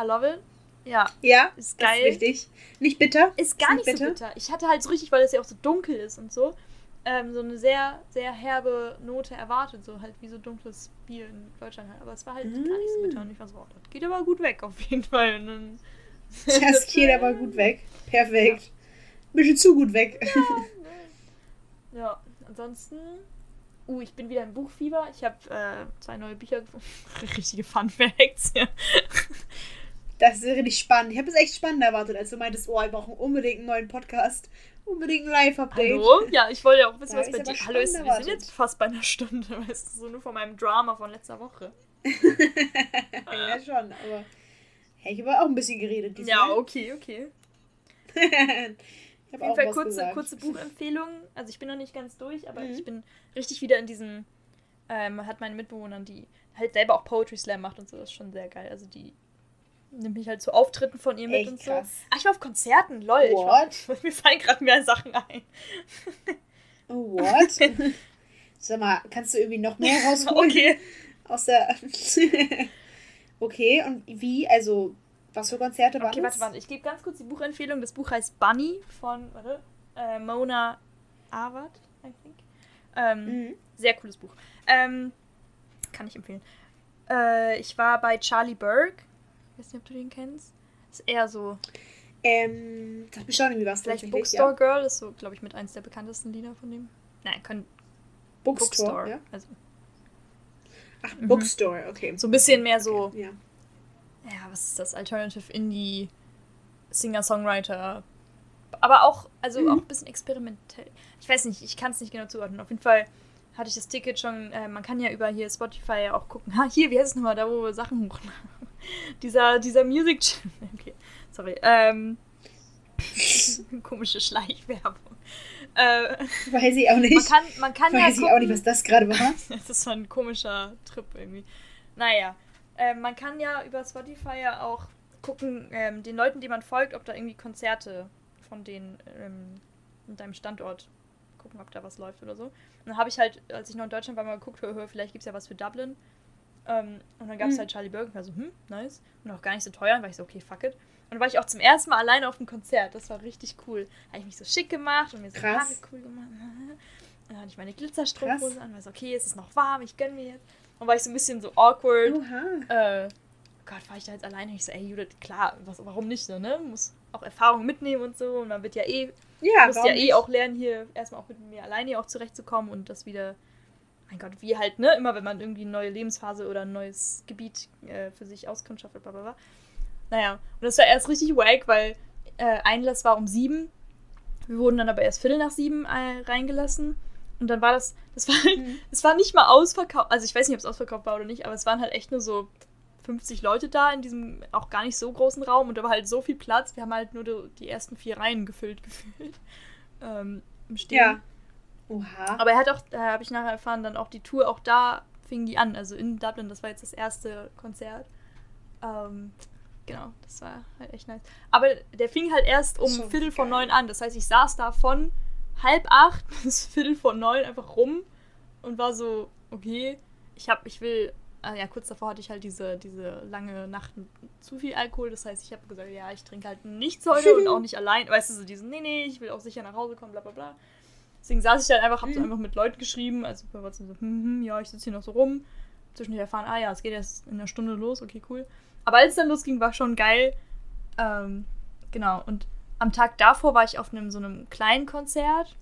I love it. Ja,
ja,
ist geil.
ist richtig. Nicht bitter?
Ist gar
Ist
nicht so bitter. Ich hatte halt so richtig, weil es ja auch so dunkel ist und so, ähm, so eine sehr, sehr herbe Note erwartet. So halt wie so dunkles Bier in Deutschland halt. Aber es war halt gar nicht so bitter. Und ich war so, oh, das geht aber gut weg auf jeden Fall. Und dann,
Das geht aber gut weg. Perfekt. Bisschen zu gut weg.
ja, ansonsten. Uh, ich bin wieder im Buchfieber. Ich habe äh, zwei neue Bücher gefunden. Richtige Fun Facts, ja.
Das ist richtig spannend. Ich habe es echt spannend erwartet, als du meintest, oh, wir brauchen unbedingt einen neuen Podcast. Unbedingt ein Live-Update.
Hallo? Ja, ich wollte ja auch wissen,
Da
was bei dir. Hallo, ist, wir sind jetzt fast bei einer Stunde, weißt du, so nur von meinem Drama von letzter Woche.
ja, schon, aber. Hey, ich habe auch ein bisschen geredet diesmal.
Ja, okay, okay.
Ich habe
Auf jeden Fall kurze,
gesagt.
kurze Buchempfehlung. Also ich bin noch nicht ganz durch, aber
Mhm.
ich bin richtig wieder in diesem, ähm, hat meine Mitbewohnerin, die halt selber auch Poetry Slam macht und so, das ist schon sehr geil. Also die nimmt mich halt zu Auftritten von ihr mit
Echt
und so.
krass.
Ach, ich war auf Konzerten, lol. Ich war, mir fallen gerade mehr Sachen ein.
Oh, what? Sag mal, kannst du irgendwie noch mehr rausholen?
Okay.
Aus der. okay, und wie? Also, was für Konzerte waren
Okay,
das?
warte, warte. Ich gebe ganz kurz die Buchempfehlung. Das Buch heißt Bunny von, warte, äh, Mona Awad, I think. Ähm,
Mhm.
Sehr cooles Buch. Ähm, kann ich empfehlen. Äh, ich war bei Charlie Berg. Ich weiß nicht, ob du den kennst. Ist eher so,
Ähm, das bestimmt irgendwie was.
vielleicht Bookstore Girl. Ist so, glaube ich, mit eins der bekanntesten Lieder von dem. Nein, kann
Bookstore.
Bookstore.
Ja?
Also
Ach,
Mhm.
Bookstore, okay.
so ein bisschen mehr so,
Ja.
Ja, was ist das? Alternative Indie, Singer-Songwriter. Aber auch, also
Mhm.
auch ein bisschen experimentell. Ich weiß nicht, ich kann es nicht genau zuordnen. Auf jeden Fall hatte ich das Ticket schon, äh, man kann ja über hier Spotify ja auch gucken. Ha, hier, wie heißt es nochmal, da wo wir Sachen hochladen. dieser, dieser Music Channel. Okay, sorry. Ähm, komische Schleichwerbung. Äh,
Weiß ich auch nicht.
man kann, man kann ja
Weiß ich
gucken,
auch nicht, was das gerade war.
das war ein komischer Trip irgendwie. Naja, ähm, man kann ja über Spotify ja auch gucken, ähm, den Leuten, die man folgt, ob da irgendwie Konzerte von denen ähm, in deinem Standort gucken, ob da was läuft oder so. Und dann habe ich halt, als ich noch in Deutschland war, mal geguckt, hör, hör, vielleicht gibt es ja was für Dublin. Ähm, und dann gab es
Mhm.
halt Charlie Berg und war so, hm, nice. Und auch gar nicht so teuer. Und war ich so, okay, fuck it. Und dann war ich auch zum ersten Mal alleine auf dem Konzert. Das war richtig cool. Habe ich mich so schick gemacht und mir so
Krass.
Haare cool gemacht. Dann hatte ich meine Glitzerstrumpfhose an, war so, okay, es ist noch warm, ich gönn mir jetzt. Und war ich so ein bisschen so awkward.
Oha.
Äh, Gott, war ich da jetzt alleine? Ich so, ey Judith, klar, was, warum nicht so, ne? Muss auch Erfahrung mitnehmen und so. Und man wird ja eh,
Ja,
muss ja eh
nicht?
auch lernen, hier erstmal auch mit mir alleine auch zurechtzukommen und das wieder, mein Gott, wie halt, ne? Immer wenn man irgendwie eine neue Lebensphase oder ein neues Gebiet äh, für sich auskundschaftet, bla bla bla. Naja, und das war erst richtig wack, weil äh, Einlass war um sieben. Wir wurden dann aber erst Viertel nach sieben äh, reingelassen. Und dann war das, das war halt,
Mhm.
es war nicht mal ausverkauft. Also ich weiß nicht, ob es ausverkauft war oder nicht, aber es waren halt echt nur so 50 Leute da in diesem auch gar nicht so großen Raum und da war halt so viel Platz. Wir haben halt nur die, die ersten vier Reihen gefüllt gefühlt. Ähm, Im Stehen.
Ja. Oha.
Aber er hat auch, da habe ich nachher erfahren, dann auch die Tour, auch da fing die an. Also in Dublin, das war jetzt das erste Konzert. Ähm, genau, das war halt echt nice. Aber der fing halt erst um
Schon
Viertel vor
geil.
neun an. Das heißt, ich saß da von halb acht bis Viertel vor neun einfach rum und war so, okay, ich hab, ich will, ah ja, kurz davor hatte ich halt diese, diese lange Nacht mit zu viel Alkohol. Das heißt, ich habe gesagt, ja, ich trinke halt nichts heute und auch nicht allein. Weißt du, so diesen, nee, nee, ich will auch sicher nach Hause kommen, bla bla bla. Deswegen saß ich dann einfach, hab so einfach mit Leuten geschrieben, also bei WhatsApp so, hm, hm, ja, ich sitze hier noch so rum. Zwischendurch erfahren, ah ja, es geht erst in einer Stunde los, okay, cool. Aber als es dann losging, war schon geil. Ähm, genau, und am Tag davor war ich auf einem so einem kleinen Konzert,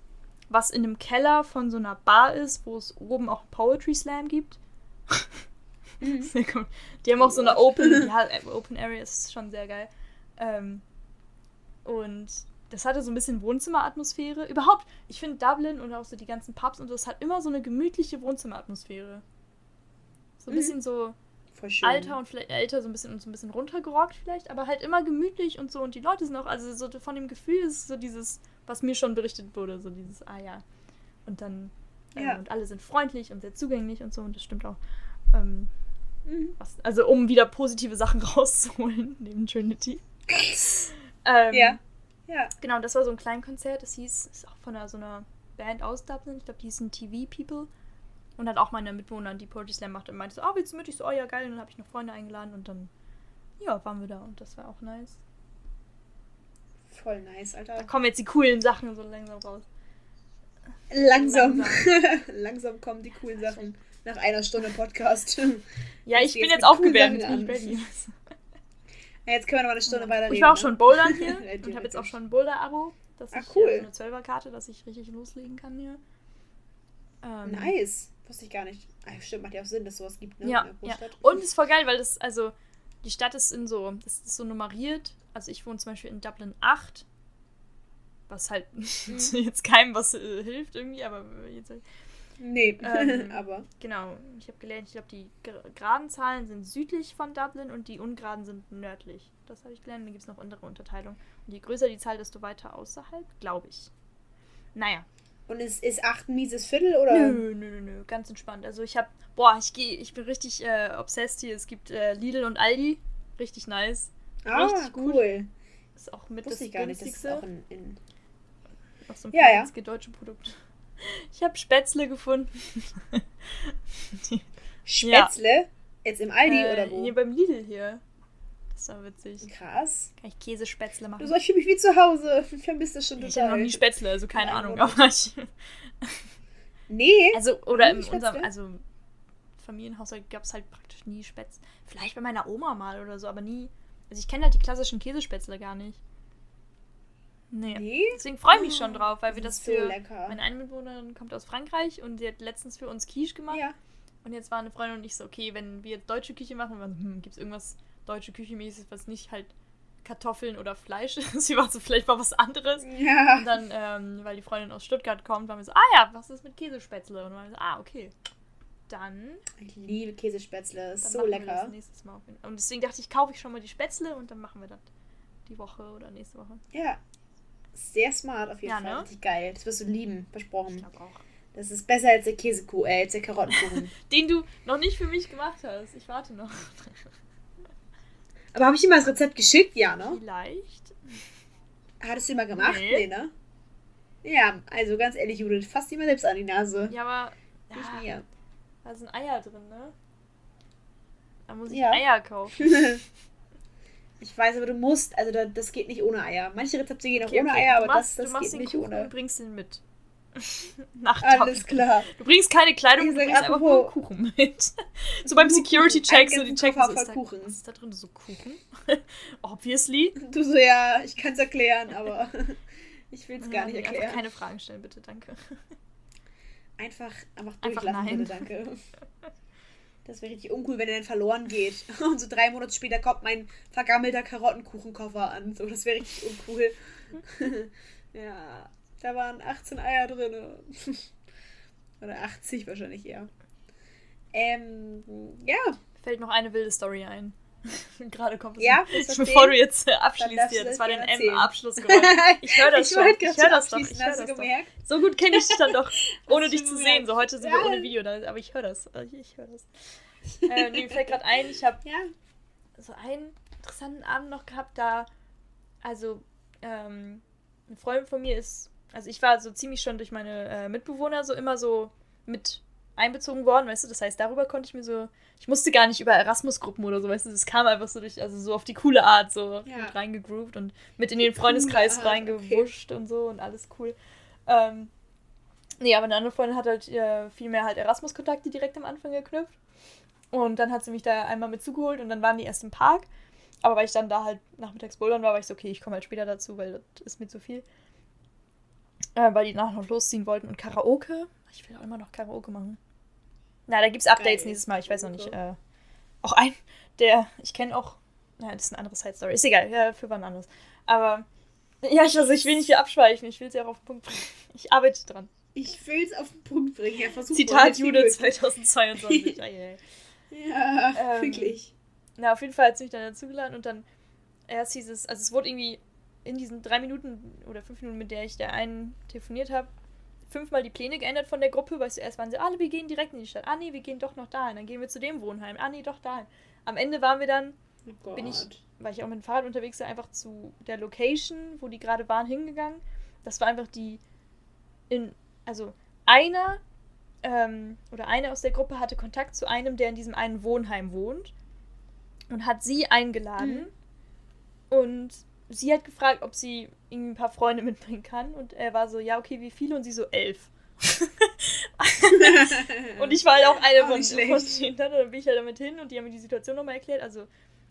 was in einem Keller von so einer Bar ist, wo es oben auch Poetry Slam gibt.
Mhm.
Sehr cool. Die haben auch so eine Open, ja, äh, Open Area ist schon sehr geil. Ähm, und das hatte so ein bisschen Wohnzimmeratmosphäre. Überhaupt, ich finde Dublin und auch so die ganzen Pubs und so, das hat immer so eine gemütliche Wohnzimmeratmosphäre. So ein
Mhm.
bisschen so. Alter und vielleicht älter, so ein bisschen und so ein bisschen runtergerockt vielleicht, aber halt immer gemütlich und so. Und die Leute sind auch, also so von dem Gefühl ist so dieses, was mir schon berichtet wurde, so dieses, ah ja. Und dann, äh,
Ja.
und alle sind freundlich und sehr zugänglich und so, und das stimmt auch. Ähm,
Mhm.
was, also um wieder positive Sachen rauszuholen, neben Trinity. ähm,
Ja. Ja.
Genau, das war so ein Kleinkonzert. Das hieß, ist auch von einer, so einer Band aus Dublin. Ich glaube, die hießen TV People. Und hat auch meine Mitbewohnerin, die Poetry Slam macht, und meinte so, ah, willst du mit? Ich so, oh ja, geil. Und dann habe ich noch Freunde eingeladen und dann, ja, waren wir da und das war auch nice.
Voll nice, Alter.
Da kommen jetzt die coolen Sachen so langsam raus.
Langsam.
Langsam.
Langsam kommen die coolen Sachen. Nach einer Stunde Podcast.
Ja,
Jetzt
ich bin jetzt aufgewärmt, jetzt ich ready.
Ja, jetzt können wir noch mal eine Stunde weiter reden.
Ich war auch
ne?
schon bouldern hier und habe jetzt auch schon ein Boulder-Abo, dass
Ah,
ich
cool.
äh, eine 12er-Karte, dass ich richtig loslegen kann hier. Ähm,
Nice. Wusste ich gar nicht. Ah, stimmt, macht ja auch Sinn, dass sowas gibt, ne?
Ja, ja. Und ist voll geil, weil das, also, die Stadt ist in so, das ist so nummeriert. Also ich wohne zum Beispiel in Dublin 8. Was halt mhm. jetzt keinem was äh, hilft irgendwie, aber jetzt. Halt,
nee,
ähm, aber. Genau, ich habe gelernt, ich glaube, die geraden Zahlen sind südlich von Dublin und die ungeraden sind nördlich. Das habe ich gelernt. Dann gibt es noch andere Unterteilungen. Und je größer die Zahl, desto weiter außerhalb, glaube ich. Naja.
Und ist, ist 8 ein mieses Viertel oder?
Nö, nö, nö, nö. Ganz entspannt. Also ich habe, boah, ich gehe, ich bin richtig äh, obsessed hier. Es gibt äh, Lidl und Aldi. Richtig nice.
Ah, richtig gut. cool.
Ist auch mit Wusste das ich gar günstigste. Nicht, das ist auch in, in auch so ein
ja, ja.
deutsche Produkt. Ich habe Spätzle gefunden.
Spätzle? Ja. Jetzt im Aldi äh, oder wo?
Nee, beim Lidl hier. Das war witzig.
Krass.
Kann ich Käsespätzle machen?
Du ich fühle mich wie zu Hause. Ich vermisse das schon total.
Ich habe noch nie Spätzle, also keine Nein, Ahnung, aber ich...
Nee.
Also, oder in unserem, also Familienhaushalt gab es halt praktisch nie Spätzle. Vielleicht bei meiner Oma mal oder so, aber nie. Also ich kenne halt die klassischen Käsespätzle gar nicht. Nee. nee? Deswegen freue ich mich schon drauf, weil wir das, das für. Lecker. Meine eine Mitbewohnerin kommt aus Frankreich und sie hat letztens für uns Quiche gemacht. Ja. Und jetzt war eine Freundin und ich so, okay, wenn wir jetzt deutsche Küche machen, hm, gibt es irgendwas deutsche Küche mäßig, was nicht halt Kartoffeln oder Fleisch ist. Sie war so, vielleicht mal was anderes.
Ja.
Und dann, ähm, weil die Freundin aus Stuttgart kommt, waren wir so, ah ja, was ist mit Käsespätzle? Und dann waren wir so, ah, okay. Dann.
Ich liebe Käsespätzle, ist so lecker.
nächstes Mal. Und deswegen dachte ich, kaufe ich schon mal die Spätzle und dann machen wir das die Woche oder nächste Woche.
Ja. Sehr smart auf jeden ja, Fall. Ne? Richtig geil. Das wirst du lieben, versprochen.
Ich glaube auch.
Das ist besser als der Käsekuh, äh, als der Karottenkuchen.
Den du noch nicht für mich gemacht hast. Ich warte noch.
Aber habe ich dir mal das Rezept geschickt? Ja, ne?
Vielleicht.
Hattest du mal gemacht? Nee. nee, ne? Ja, also ganz ehrlich, Judith, fass dir mal selbst an die Nase.
Ja, aber. Ja, mir. Da sind Eier drin, ne? Da muss ich ja. Eier kaufen.
ich weiß, aber du musst, also das geht nicht ohne Eier. Manche Rezepte gehen auch okay, ohne okay. Eier, aber machst, das, das geht nicht Kuchen ohne.
Du bringst den mit. Nach
Alles klar.
Du bringst keine Kleidung, du bringst einfach nur Kuchen mit. so beim Security-Check, so die checken so, ist da,
Kuchen.
was ist da drin? So Kuchen? Obviously.
Du so, ja, ich kann es erklären, aber ich will es gar nicht erklären.
Einfach keine Fragen stellen, bitte, danke.
Einfach, einfach durchlassen, einfach bitte, danke. Das wäre richtig uncool, wenn er dann verloren geht. Und so drei Monate später kommt mein vergammelter Karottenkuchenkoffer an. So, das wäre richtig uncool. ja. Da waren 18 Eier drin. Oder 80 wahrscheinlich eher. Ähm, ja.
Fällt noch eine wilde Story ein. Gerade kommt es.
Ja,
bevor du jetzt äh, abschließt hier. Das war dein M-Abschlussgeräusch. Ich höre das ich schon. Ich höre das doch. Ich hör das doch. So gut kenne ich dich dann doch, ohne dich zu sehen. So heute sind ja. wir ohne Video da, aber ich höre das. Ich höre das. äh, mir fällt gerade ein, ich habe
ja.
so einen interessanten Abend noch gehabt, da also ähm, eine Freundin von mir ist also ich war so ziemlich schon durch meine äh, Mitbewohner so immer so mit einbezogen worden, weißt du? Das heißt, darüber konnte ich mir so, ich musste gar nicht über Erasmus-Gruppen oder so, weißt du? Das kam einfach so durch, also so auf die coole Art so ja. reingegroovt und mit in den Freundeskreis reingewuscht okay. und so und alles cool. Ähm, nee, aber eine andere Freundin hat halt äh, viel mehr halt Erasmus-Kontakte direkt am Anfang geknüpft. Und dann hat sie mich da einmal mit zugeholt und dann waren die erst im Park. Aber weil ich dann da halt nachmittags bouldern war, war ich so, okay, ich komme halt später dazu, weil das ist mir zu viel. Äh, weil die nachher noch losziehen wollten. Und Karaoke. Ich will auch immer noch Karaoke machen. Na, da gibt es Updates Geil. nächstes Mal. Ich weiß noch nicht. Äh, auch ein, der, ich kenne auch. Na, das ist eine andere Side-Story. Ist egal, ja, für wann anderes. Aber, ja, ich, also, ich will nicht hier abschweifen. Ich will es ja auch auf den Punkt bringen. Ich arbeite dran.
Ich will es auf den Punkt bringen. Ja, versuch
Zitat Jude 2022.
ah, yeah. Ja, ähm, wirklich.
Na, auf jeden Fall hat sie mich dann dazugeladen und dann erst hieß es, also es wurde irgendwie in diesen drei Minuten oder fünf Minuten, mit der ich der einen telefoniert habe, fünfmal die Pläne geändert von der Gruppe, weil zuerst waren sie alle, wir gehen direkt in die Stadt. Ah nee, wir gehen doch noch dahin. Dann gehen wir zu dem Wohnheim. Ah nee, doch dahin. Am Ende waren wir dann, oh bin ich, weil ich auch mit dem Fahrrad unterwegs war, einfach zu der Location, wo die gerade waren, hingegangen. Das war einfach die, in, also einer ähm, oder eine aus der Gruppe hatte Kontakt zu einem, der in diesem einen Wohnheim wohnt und hat sie eingeladen. Mhm. Und sie hat gefragt, ob sie irgendwie ein paar Freunde mitbringen kann. Und er war so, ja, okay, wie viele? Und sie so, elf. und ich war halt auch eine auch von, von denen. Dann, dann bin ich halt damit hin und die haben mir die Situation nochmal erklärt. Also,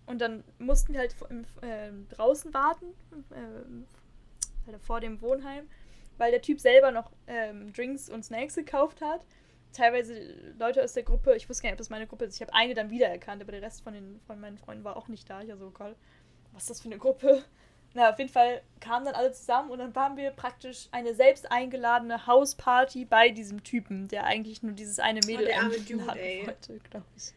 und dann mussten wir halt äh, draußen warten, äh, vor dem Wohnheim, weil der Typ selber noch ähm, Drinks und Snacks gekauft hat. teilweise Leute aus der Gruppe, ich wusste gar nicht, ob das meine Gruppe ist. Ich habe eine dann wiedererkannt, aber der Rest von, den, von meinen Freunden war auch nicht da. Ich war so, Gott, was ist das für eine Gruppe? Na, auf jeden Fall kamen dann alle zusammen und dann waren wir praktisch eine selbst eingeladene Hausparty bei diesem Typen, der eigentlich nur dieses eine Mädel
oh, der arme Dude, wollte, glaube ich.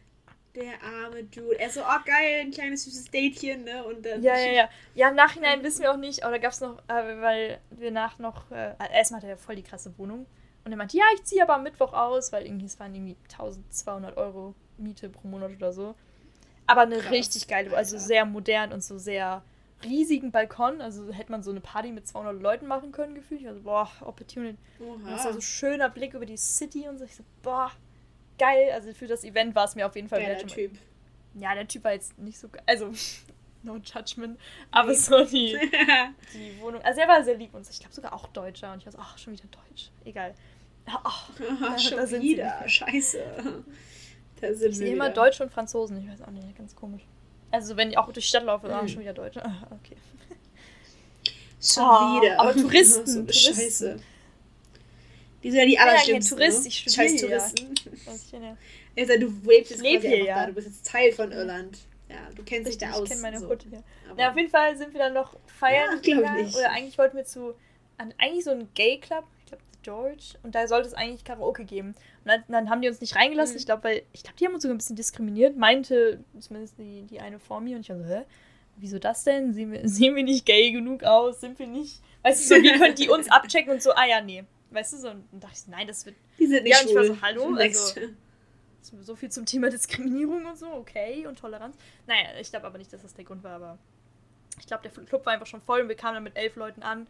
Der arme Dude. Er so, oh geil, ein kleines süßes Datchen, ne? Und dann.
Ja, ja, ja. Ja, im Nachhinein wissen wir auch nicht, aber da gab es noch, äh, weil wir nach noch. Äh, erstmal hatte er voll die krasse Wohnung. Und er meinte, ja, ich ziehe aber am Mittwoch aus, weil irgendwie es waren irgendwie 1200 Euro Miete pro Monat oder so. Aber eine Krass. richtig geile, also sehr modern und so sehr riesigen Balkon. Also hätte man so eine Party mit 200 Leuten machen können, gefühlt. Also, boah, Opportunity. Oha. Das war so schöner Blick über die City und so. Ich so, boah, geil. Also für das Event war es mir auf jeden Fall. Der Typ. Ja, der Typ war jetzt nicht so geil. Also, no judgment. Aber nee. so die, die Wohnung. Also, er war sehr lieb und so. Ich glaube sogar auch Deutscher. Und ich war so, ach, schon wieder Deutsch. Egal. Oh, da,
schon da sind wieder. Scheiße.
Da sind ich sehe immer Deutsche und Franzosen. Ich weiß auch nicht, ganz komisch. Also wenn ich auch durch die Stadt laufe, ah, mhm. schon wieder Deutsche. Ah, okay. Schon oh, wieder. Aber Touristen, so Touristen. Scheiße.
Die sind ja die allerschlimmsten. Ja, Tourist, ne? ich studiere Scheiß Touristen. Ja. Also, du lebst jetzt quasi hier, ja. da. Du bist jetzt Teil von Irland. Ja, du kennst dich da aus. Ich kenne meine
so. Hut hier. Na, auf jeden Fall sind wir dann noch feiern. Ja, glaube ich. Oder eigentlich wollten wir zu an eigentlich so einen Gay Club, George, und da sollte es eigentlich Karaoke geben. Und dann, dann haben die uns nicht reingelassen. Mhm. Ich glaube, weil ich glaube, die haben uns sogar ein bisschen diskriminiert, meinte zumindest die, die eine vor mir und ich war so, hä? Wieso das denn? Sehen wir, sehen wir nicht gay genug aus? Sind wir nicht. Weißt du, so, wie können die uns abchecken und so, ah ja, nee. Weißt du, so, und dann dachte ich, nein, das wird.
Die sind nicht ja, und ich war
so, hallo, also. So viel zum Thema Diskriminierung und so, okay, und Toleranz. Naja, ich glaube aber nicht, dass das der Grund war, aber ich glaube, der Club war einfach schon voll und wir kamen dann mit elf Leuten an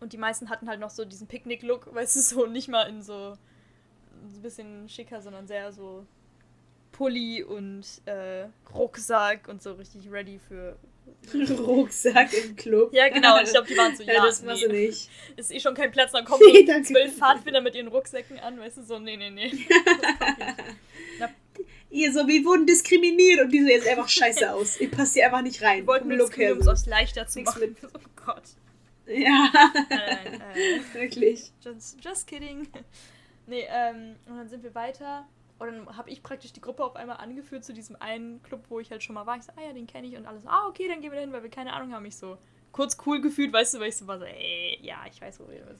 und die meisten hatten halt noch so diesen Picknick-Look, weißt du, so nicht mal in so, so ein bisschen schicker, sondern sehr so Pulli und äh, Rucksack und so richtig ready für.
Rucksack im Club.
Ja, genau. Ich glaube, die waren so, ja, ja
das machst nee. du nicht.
Ist eh schon kein Platz, dann kommen nee, so zwölf Pfadfinder mit ihren Rucksäcken an, weißt du, so, nee, nee, nee.
Ihr so, wir wurden diskriminiert und die sehen jetzt einfach scheiße aus. Ihr passt hier einfach nicht rein. Wir
wollten Look her, um es leichter zu machen. Mit. Oh Gott.
Ja. Nein, äh, Wirklich.
Just, just kidding. Nee, ähm, und dann sind wir weiter. Und dann habe ich praktisch die Gruppe auf einmal angeführt zu diesem einen Club, wo ich halt schon mal war. Ich so, ah ja, den kenne ich und alles. Ah, okay, dann gehen wir da hin, weil wir keine Ahnung haben. Ich so kurz cool gefühlt, weißt du, weil ich so war so, ey, ja, ich weiß, wo wir sind.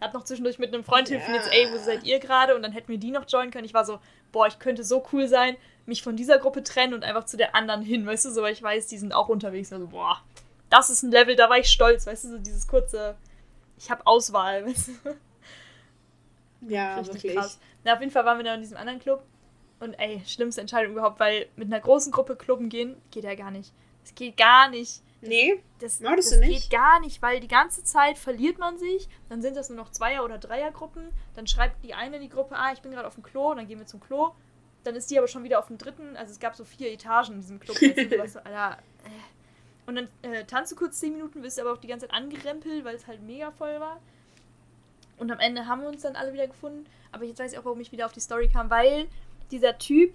Hab noch zwischendurch mit einem Freund telefoniert, ey, wo seid ihr gerade? Und dann hätten wir die noch joinen können. Ich war so, boah, ich könnte so cool sein, mich von dieser Gruppe trennen und einfach zu der anderen hin, weißt du, so, weil ich weiß, die sind auch unterwegs. Also, boah, das ist ein Level, da war ich stolz, weißt du, so dieses kurze, ich habe Auswahl, weißt du.
Ja, Richtig wirklich. krass.
Na, auf jeden Fall waren wir dann in diesem anderen Club und ey, schlimmste Entscheidung überhaupt, weil mit einer großen Gruppe klubben gehen, geht ja gar nicht. Das geht gar nicht.
Nee,
das, das, das geht gar nicht, weil die ganze Zeit verliert man sich, dann sind das nur noch Zweier- oder Dreiergruppen, dann schreibt die eine in die Gruppe, ah, ich bin gerade auf dem Klo, dann gehen wir zum Klo, dann ist die aber schon wieder auf dem dritten, also es gab so vier Etagen in diesem Club, weißt du, Alter, äh, und dann äh, tanzt du kurz 10 Minuten, bist aber auch die ganze Zeit angerempelt, weil es halt mega voll war. Und am Ende haben wir uns dann alle wieder gefunden. Aber jetzt weiß ich auch, warum ich wieder auf die Story kam, weil dieser Typ,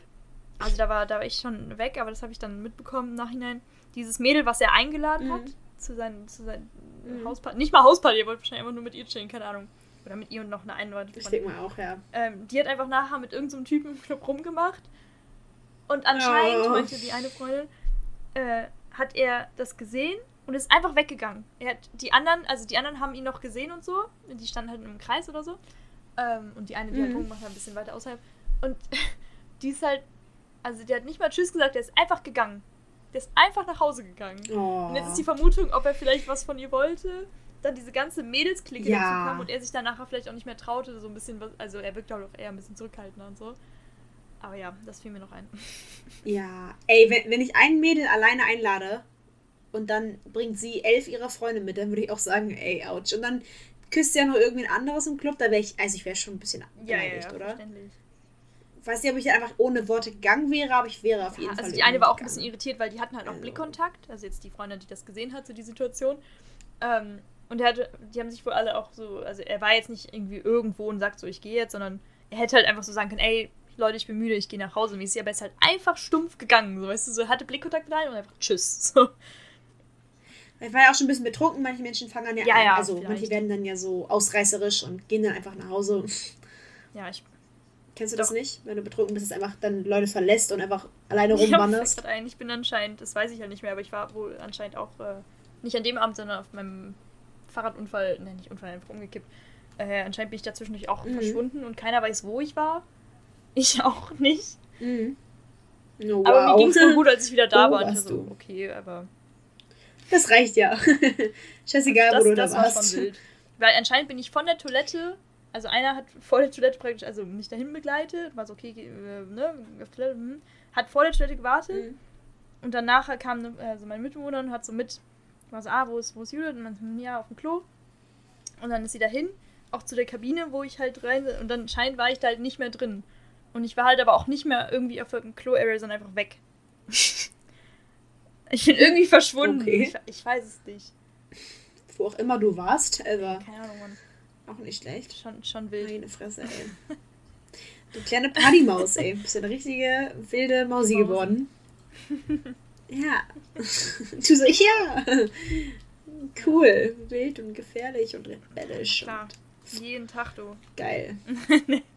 also da war, da war ich schon weg, aber das habe ich dann mitbekommen im Nachhinein. Dieses Mädel, was er eingeladen mhm. hat zu seinen, zu seinen mhm. Hausparty, nicht mal Hausparty, er wollte wahrscheinlich einfach nur mit ihr chillen, keine Ahnung. Oder mit ihr und noch eine Einladung.
Ich denke mal auch, ja.
Ähm, die hat einfach nachher mit irgendeinem so Typen im Club rumgemacht. Und anscheinend, oh. meinte die eine Freundin, äh, hat er das gesehen und ist einfach weggegangen. Er hat die anderen, also die anderen haben ihn noch gesehen und so. Die standen halt in einem Kreis oder so. Ähm, und die eine, die halt mhm. halt rumgemacht hat, ein bisschen weiter außerhalb. Und die ist halt, also der hat nicht mal Tschüss gesagt, der ist einfach gegangen. Der ist einfach nach Hause gegangen. Oh. Und jetzt ist die Vermutung, ob er vielleicht was von ihr wollte. Dann diese ganze Mädelsklicke ja. dazu kam und er sich dann nachher vielleicht auch nicht mehr traute, so ein bisschen was, also er wirkt auch eher ein bisschen zurückhaltender und so. Aber ja, das fiel mir noch ein.
Ja, ey, wenn, wenn ich ein Mädel alleine einlade und dann bringt sie elf ihrer Freunde mit, dann würde ich auch sagen, ey, ouch. Und dann küsst ja noch irgendwen anderes im Club, da wäre ich, also ich wäre schon ein bisschen
ja, beleidigt, ja, ja, oder?
Ich weiß nicht, ob ich einfach ohne Worte gegangen wäre, aber ich wäre auf jeden ja,
Fall. Also die eine war auch ein bisschen irritiert, weil die hatten halt auch also. Blickkontakt. Also jetzt die Freundin, die das gesehen hat, so die Situation. Ähm, und er hatte, die haben sich wohl alle auch so, also er war jetzt nicht irgendwie irgendwo und sagt so, ich gehe jetzt, sondern er hätte halt einfach so sagen können, ey, Leute, ich bin müde, ich gehe nach Hause mäßig, aber er ist halt einfach stumpf gegangen, so, weißt du, so, hatte Blickkontakt mit einem und einfach tschüss, so.
Ich war ja auch schon ein bisschen betrunken, manche Menschen fangen dann ja, ja, ja also vielleicht. manche werden dann ja so ausreißerisch und gehen dann einfach nach Hause.
Ja, ich
Kennst du das nicht? Wenn du betrunken bist, dass einfach dann Leute verlässt und einfach alleine rumwanderst?
fällt ein, ich bin anscheinend, das weiß ich ja nicht mehr, aber ich war wohl anscheinend auch äh, nicht an dem Abend, sondern auf meinem Fahrradunfall, ne, nicht Unfall, einfach umgekippt. Äh, anscheinend bin ich da zwischendurch auch
Mhm.
verschwunden und keiner weiß, wo ich war. Ich auch nicht.
Mhm. Oh,
Aber mir
wow.
ging es wohl gut, als ich wieder da
Wo
war. Und ich war
warst
so,
du?
okay, aber
Das reicht ja. Scheißegal,
das,
wo du da
das war
warst.
schon wild. Weil anscheinend bin ich von der Toilette, also einer hat vor der Toilette praktisch, also mich dahin begleitet, war so, okay, äh, ne, auf Toilette, hm, hat vor der Toilette gewartet
Mhm.
und dann nachher kam also mein Mitbewohner und hat so mit, war so, ah, wo ist, wo ist Judith? Und man so, ja, auf dem Klo. Und dann ist sie dahin, auch zu der Kabine, wo ich halt rein, und dann scheint war ich da halt nicht mehr drin. Und ich war halt aber auch nicht mehr irgendwie auf dem Klo-Area, sondern einfach weg. ich bin irgendwie verschwunden.
Okay.
Ich, ich weiß es nicht.
Wo auch immer du warst, aber
Keine Ahnung, Mann.
auch nicht schlecht.
Schon, schon wild.
Meine Fresse, ey. Du kleine Partymaus, ey. Bist eine richtige wilde Mausi
Mausi.
geworden. Ja. Du so, ja. Cool. Wild und gefährlich und rebellisch.
Klar. Jeden Tag, du.
Geil.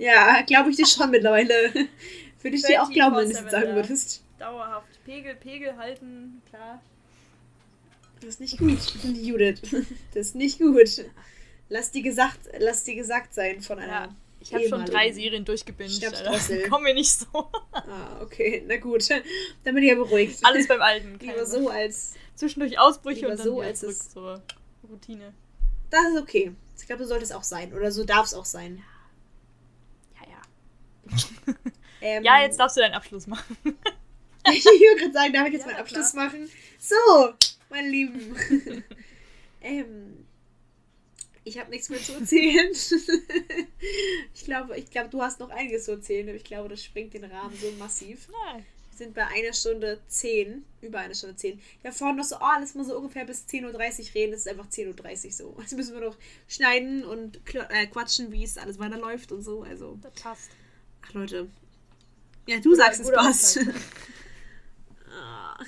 Ja, glaube ich dir schon mittlerweile. Würde ich dir auch glauben, wenn du es jetzt
24/7
sagen würdest.
Dauerhaft. Pegel, Pegel halten, klar.
Das ist nicht gut, Judith. Das ist nicht gut. Lass dir gesagt, lass dir gesagt sein von einer.
Ja, Ich habe schon drei Serien durchgebinged. Alter. Komm mir nicht so.
Ah, okay, na gut. Dann bin ich ja beruhigt.
Alles beim Alten.
Lieber so als.
Zwischendurch Ausbrüche und dann
so, als
zurück zur Routine.
Das ist okay. Ich glaube, so sollte es auch sein. Oder so darf es auch sein. Ähm,
Ja, jetzt darfst du deinen Abschluss machen.
ich würde gerade sagen, darf ich jetzt
Ja,
meinen Abschluss
klar.
machen? So, meine Lieben. ähm, ich habe nichts mehr zu erzählen. ich glaube, ich glaube, du hast noch einiges zu erzählen, aber ich glaube, das sprengt den Rahmen so massiv.
Nein.
Wir sind bei einer Stunde zehn, über einer Stunde zehn. Ja, vorhin noch so, oh, lass mal so ungefähr bis 10.30 Uhr reden. Es ist einfach 10.30 Uhr so. Jetzt müssen wir noch schneiden und äh, quatschen, wie es alles weiterläuft und so. Also,
Das passt.
Ach Leute. Ja, du sagst, es passt.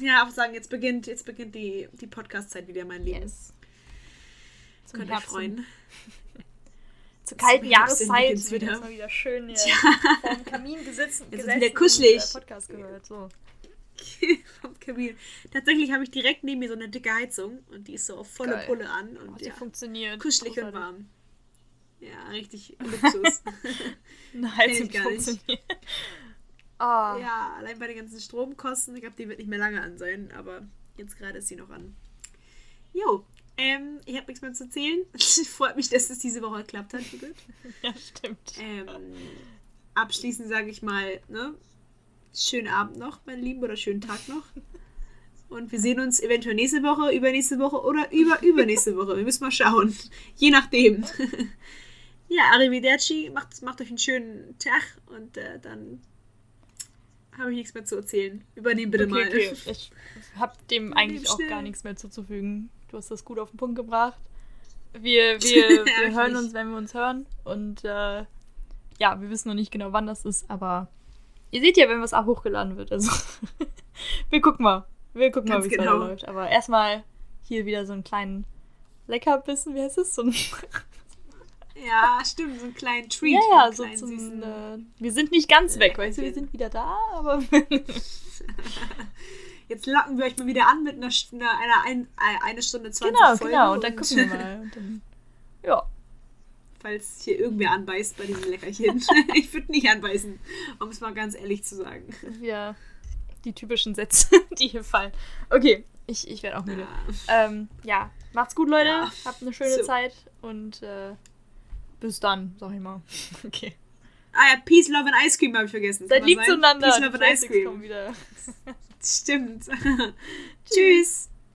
Ja, aber sagen, jetzt beginnt, jetzt beginnt die, die Podcast-Zeit wieder, mein Lieben.
Yes. Zum
Könnt euch
Herbst-
freuen.
Zur kalten Jahreszeit wird
wieder.
erstmal wieder schön hier
Tja.
vorm Kamin gesessen,
Jetzt ist wieder kuschelig.
und äh, Podcast gehört. So.
Vom Kamin. Tatsächlich habe ich direkt neben mir so eine dicke Heizung und die ist so auf volle
Geil.
Pulle an
Oh,
und
die
ja,
funktioniert.
kuschelig und warm. Ja, richtig Luxus.
Eine Heizung, die
gar nicht.
funktioniert. Ah,
ja, allein bei den ganzen Stromkosten, ich glaube, die wird nicht mehr lange an sein, aber jetzt gerade ist sie noch an. Jo, ähm, ich habe nichts mehr zu erzählen. Freut mich, dass es diese Woche geklappt hat, Judith.
ja, stimmt.
Ähm, abschließend sage ich mal, ne? Schönen Abend noch, mein Lieben, oder schönen Tag noch. Und wir sehen uns eventuell nächste Woche, übernächste Woche oder über übernächste Woche. Wir müssen mal schauen. Je nachdem. ja, Arrivederci, macht, macht euch einen schönen Tag und äh, dann habe ich nichts mehr zu erzählen. Übernehmen bitte
okay,
mal.
okay. Ich habe dem eigentlich auch
schnell.
gar nichts mehr zuzufügen. Du hast das gut auf den Punkt gebracht. Wir, wir, wir
Ja,
hören uns, wenn wir uns hören. Und äh, ja, wir wissen noch nicht genau, wann das ist, aber ihr seht ja, wenn was auch hochgeladen wird. Also wir gucken mal. Wir gucken
Ganz
mal, wie es
genau.
weiterläuft. Aber erstmal hier wieder so einen kleinen Leckerbissen, wie heißt es? So ein
Ja, stimmt, so einen kleinen Treat.
ja, ja, so zum,
süßen-
äh, wir sind nicht ganz weg, weißt du, wir sind wieder da, aber
Jetzt locken wir euch mal wieder an mit einer, St- einer, ein, äh, eine Stunde 20
genau,
Folge
genau, und dann gucken wir mal. Dann, ja,
Falls hier irgendwer anbeißt bei diesem Leckerchen. ich würde nicht anbeißen, um es mal ganz ehrlich zu sagen.
wir die typischen Sätze, die hier fallen. Okay, ich, ich werde auch müde.
Ja.
Ähm, ja, macht's gut, Leute.
Ja.
Habt eine schöne
So.
Zeit und äh, bis dann, sag ich mal. Okay.
Ah ja, Peace, Love and Ice Cream habe ich vergessen.
Seid lieb zueinander.
Peace, Love and Ice
kommen
Cream.
wieder.
Stimmt. Tschüss.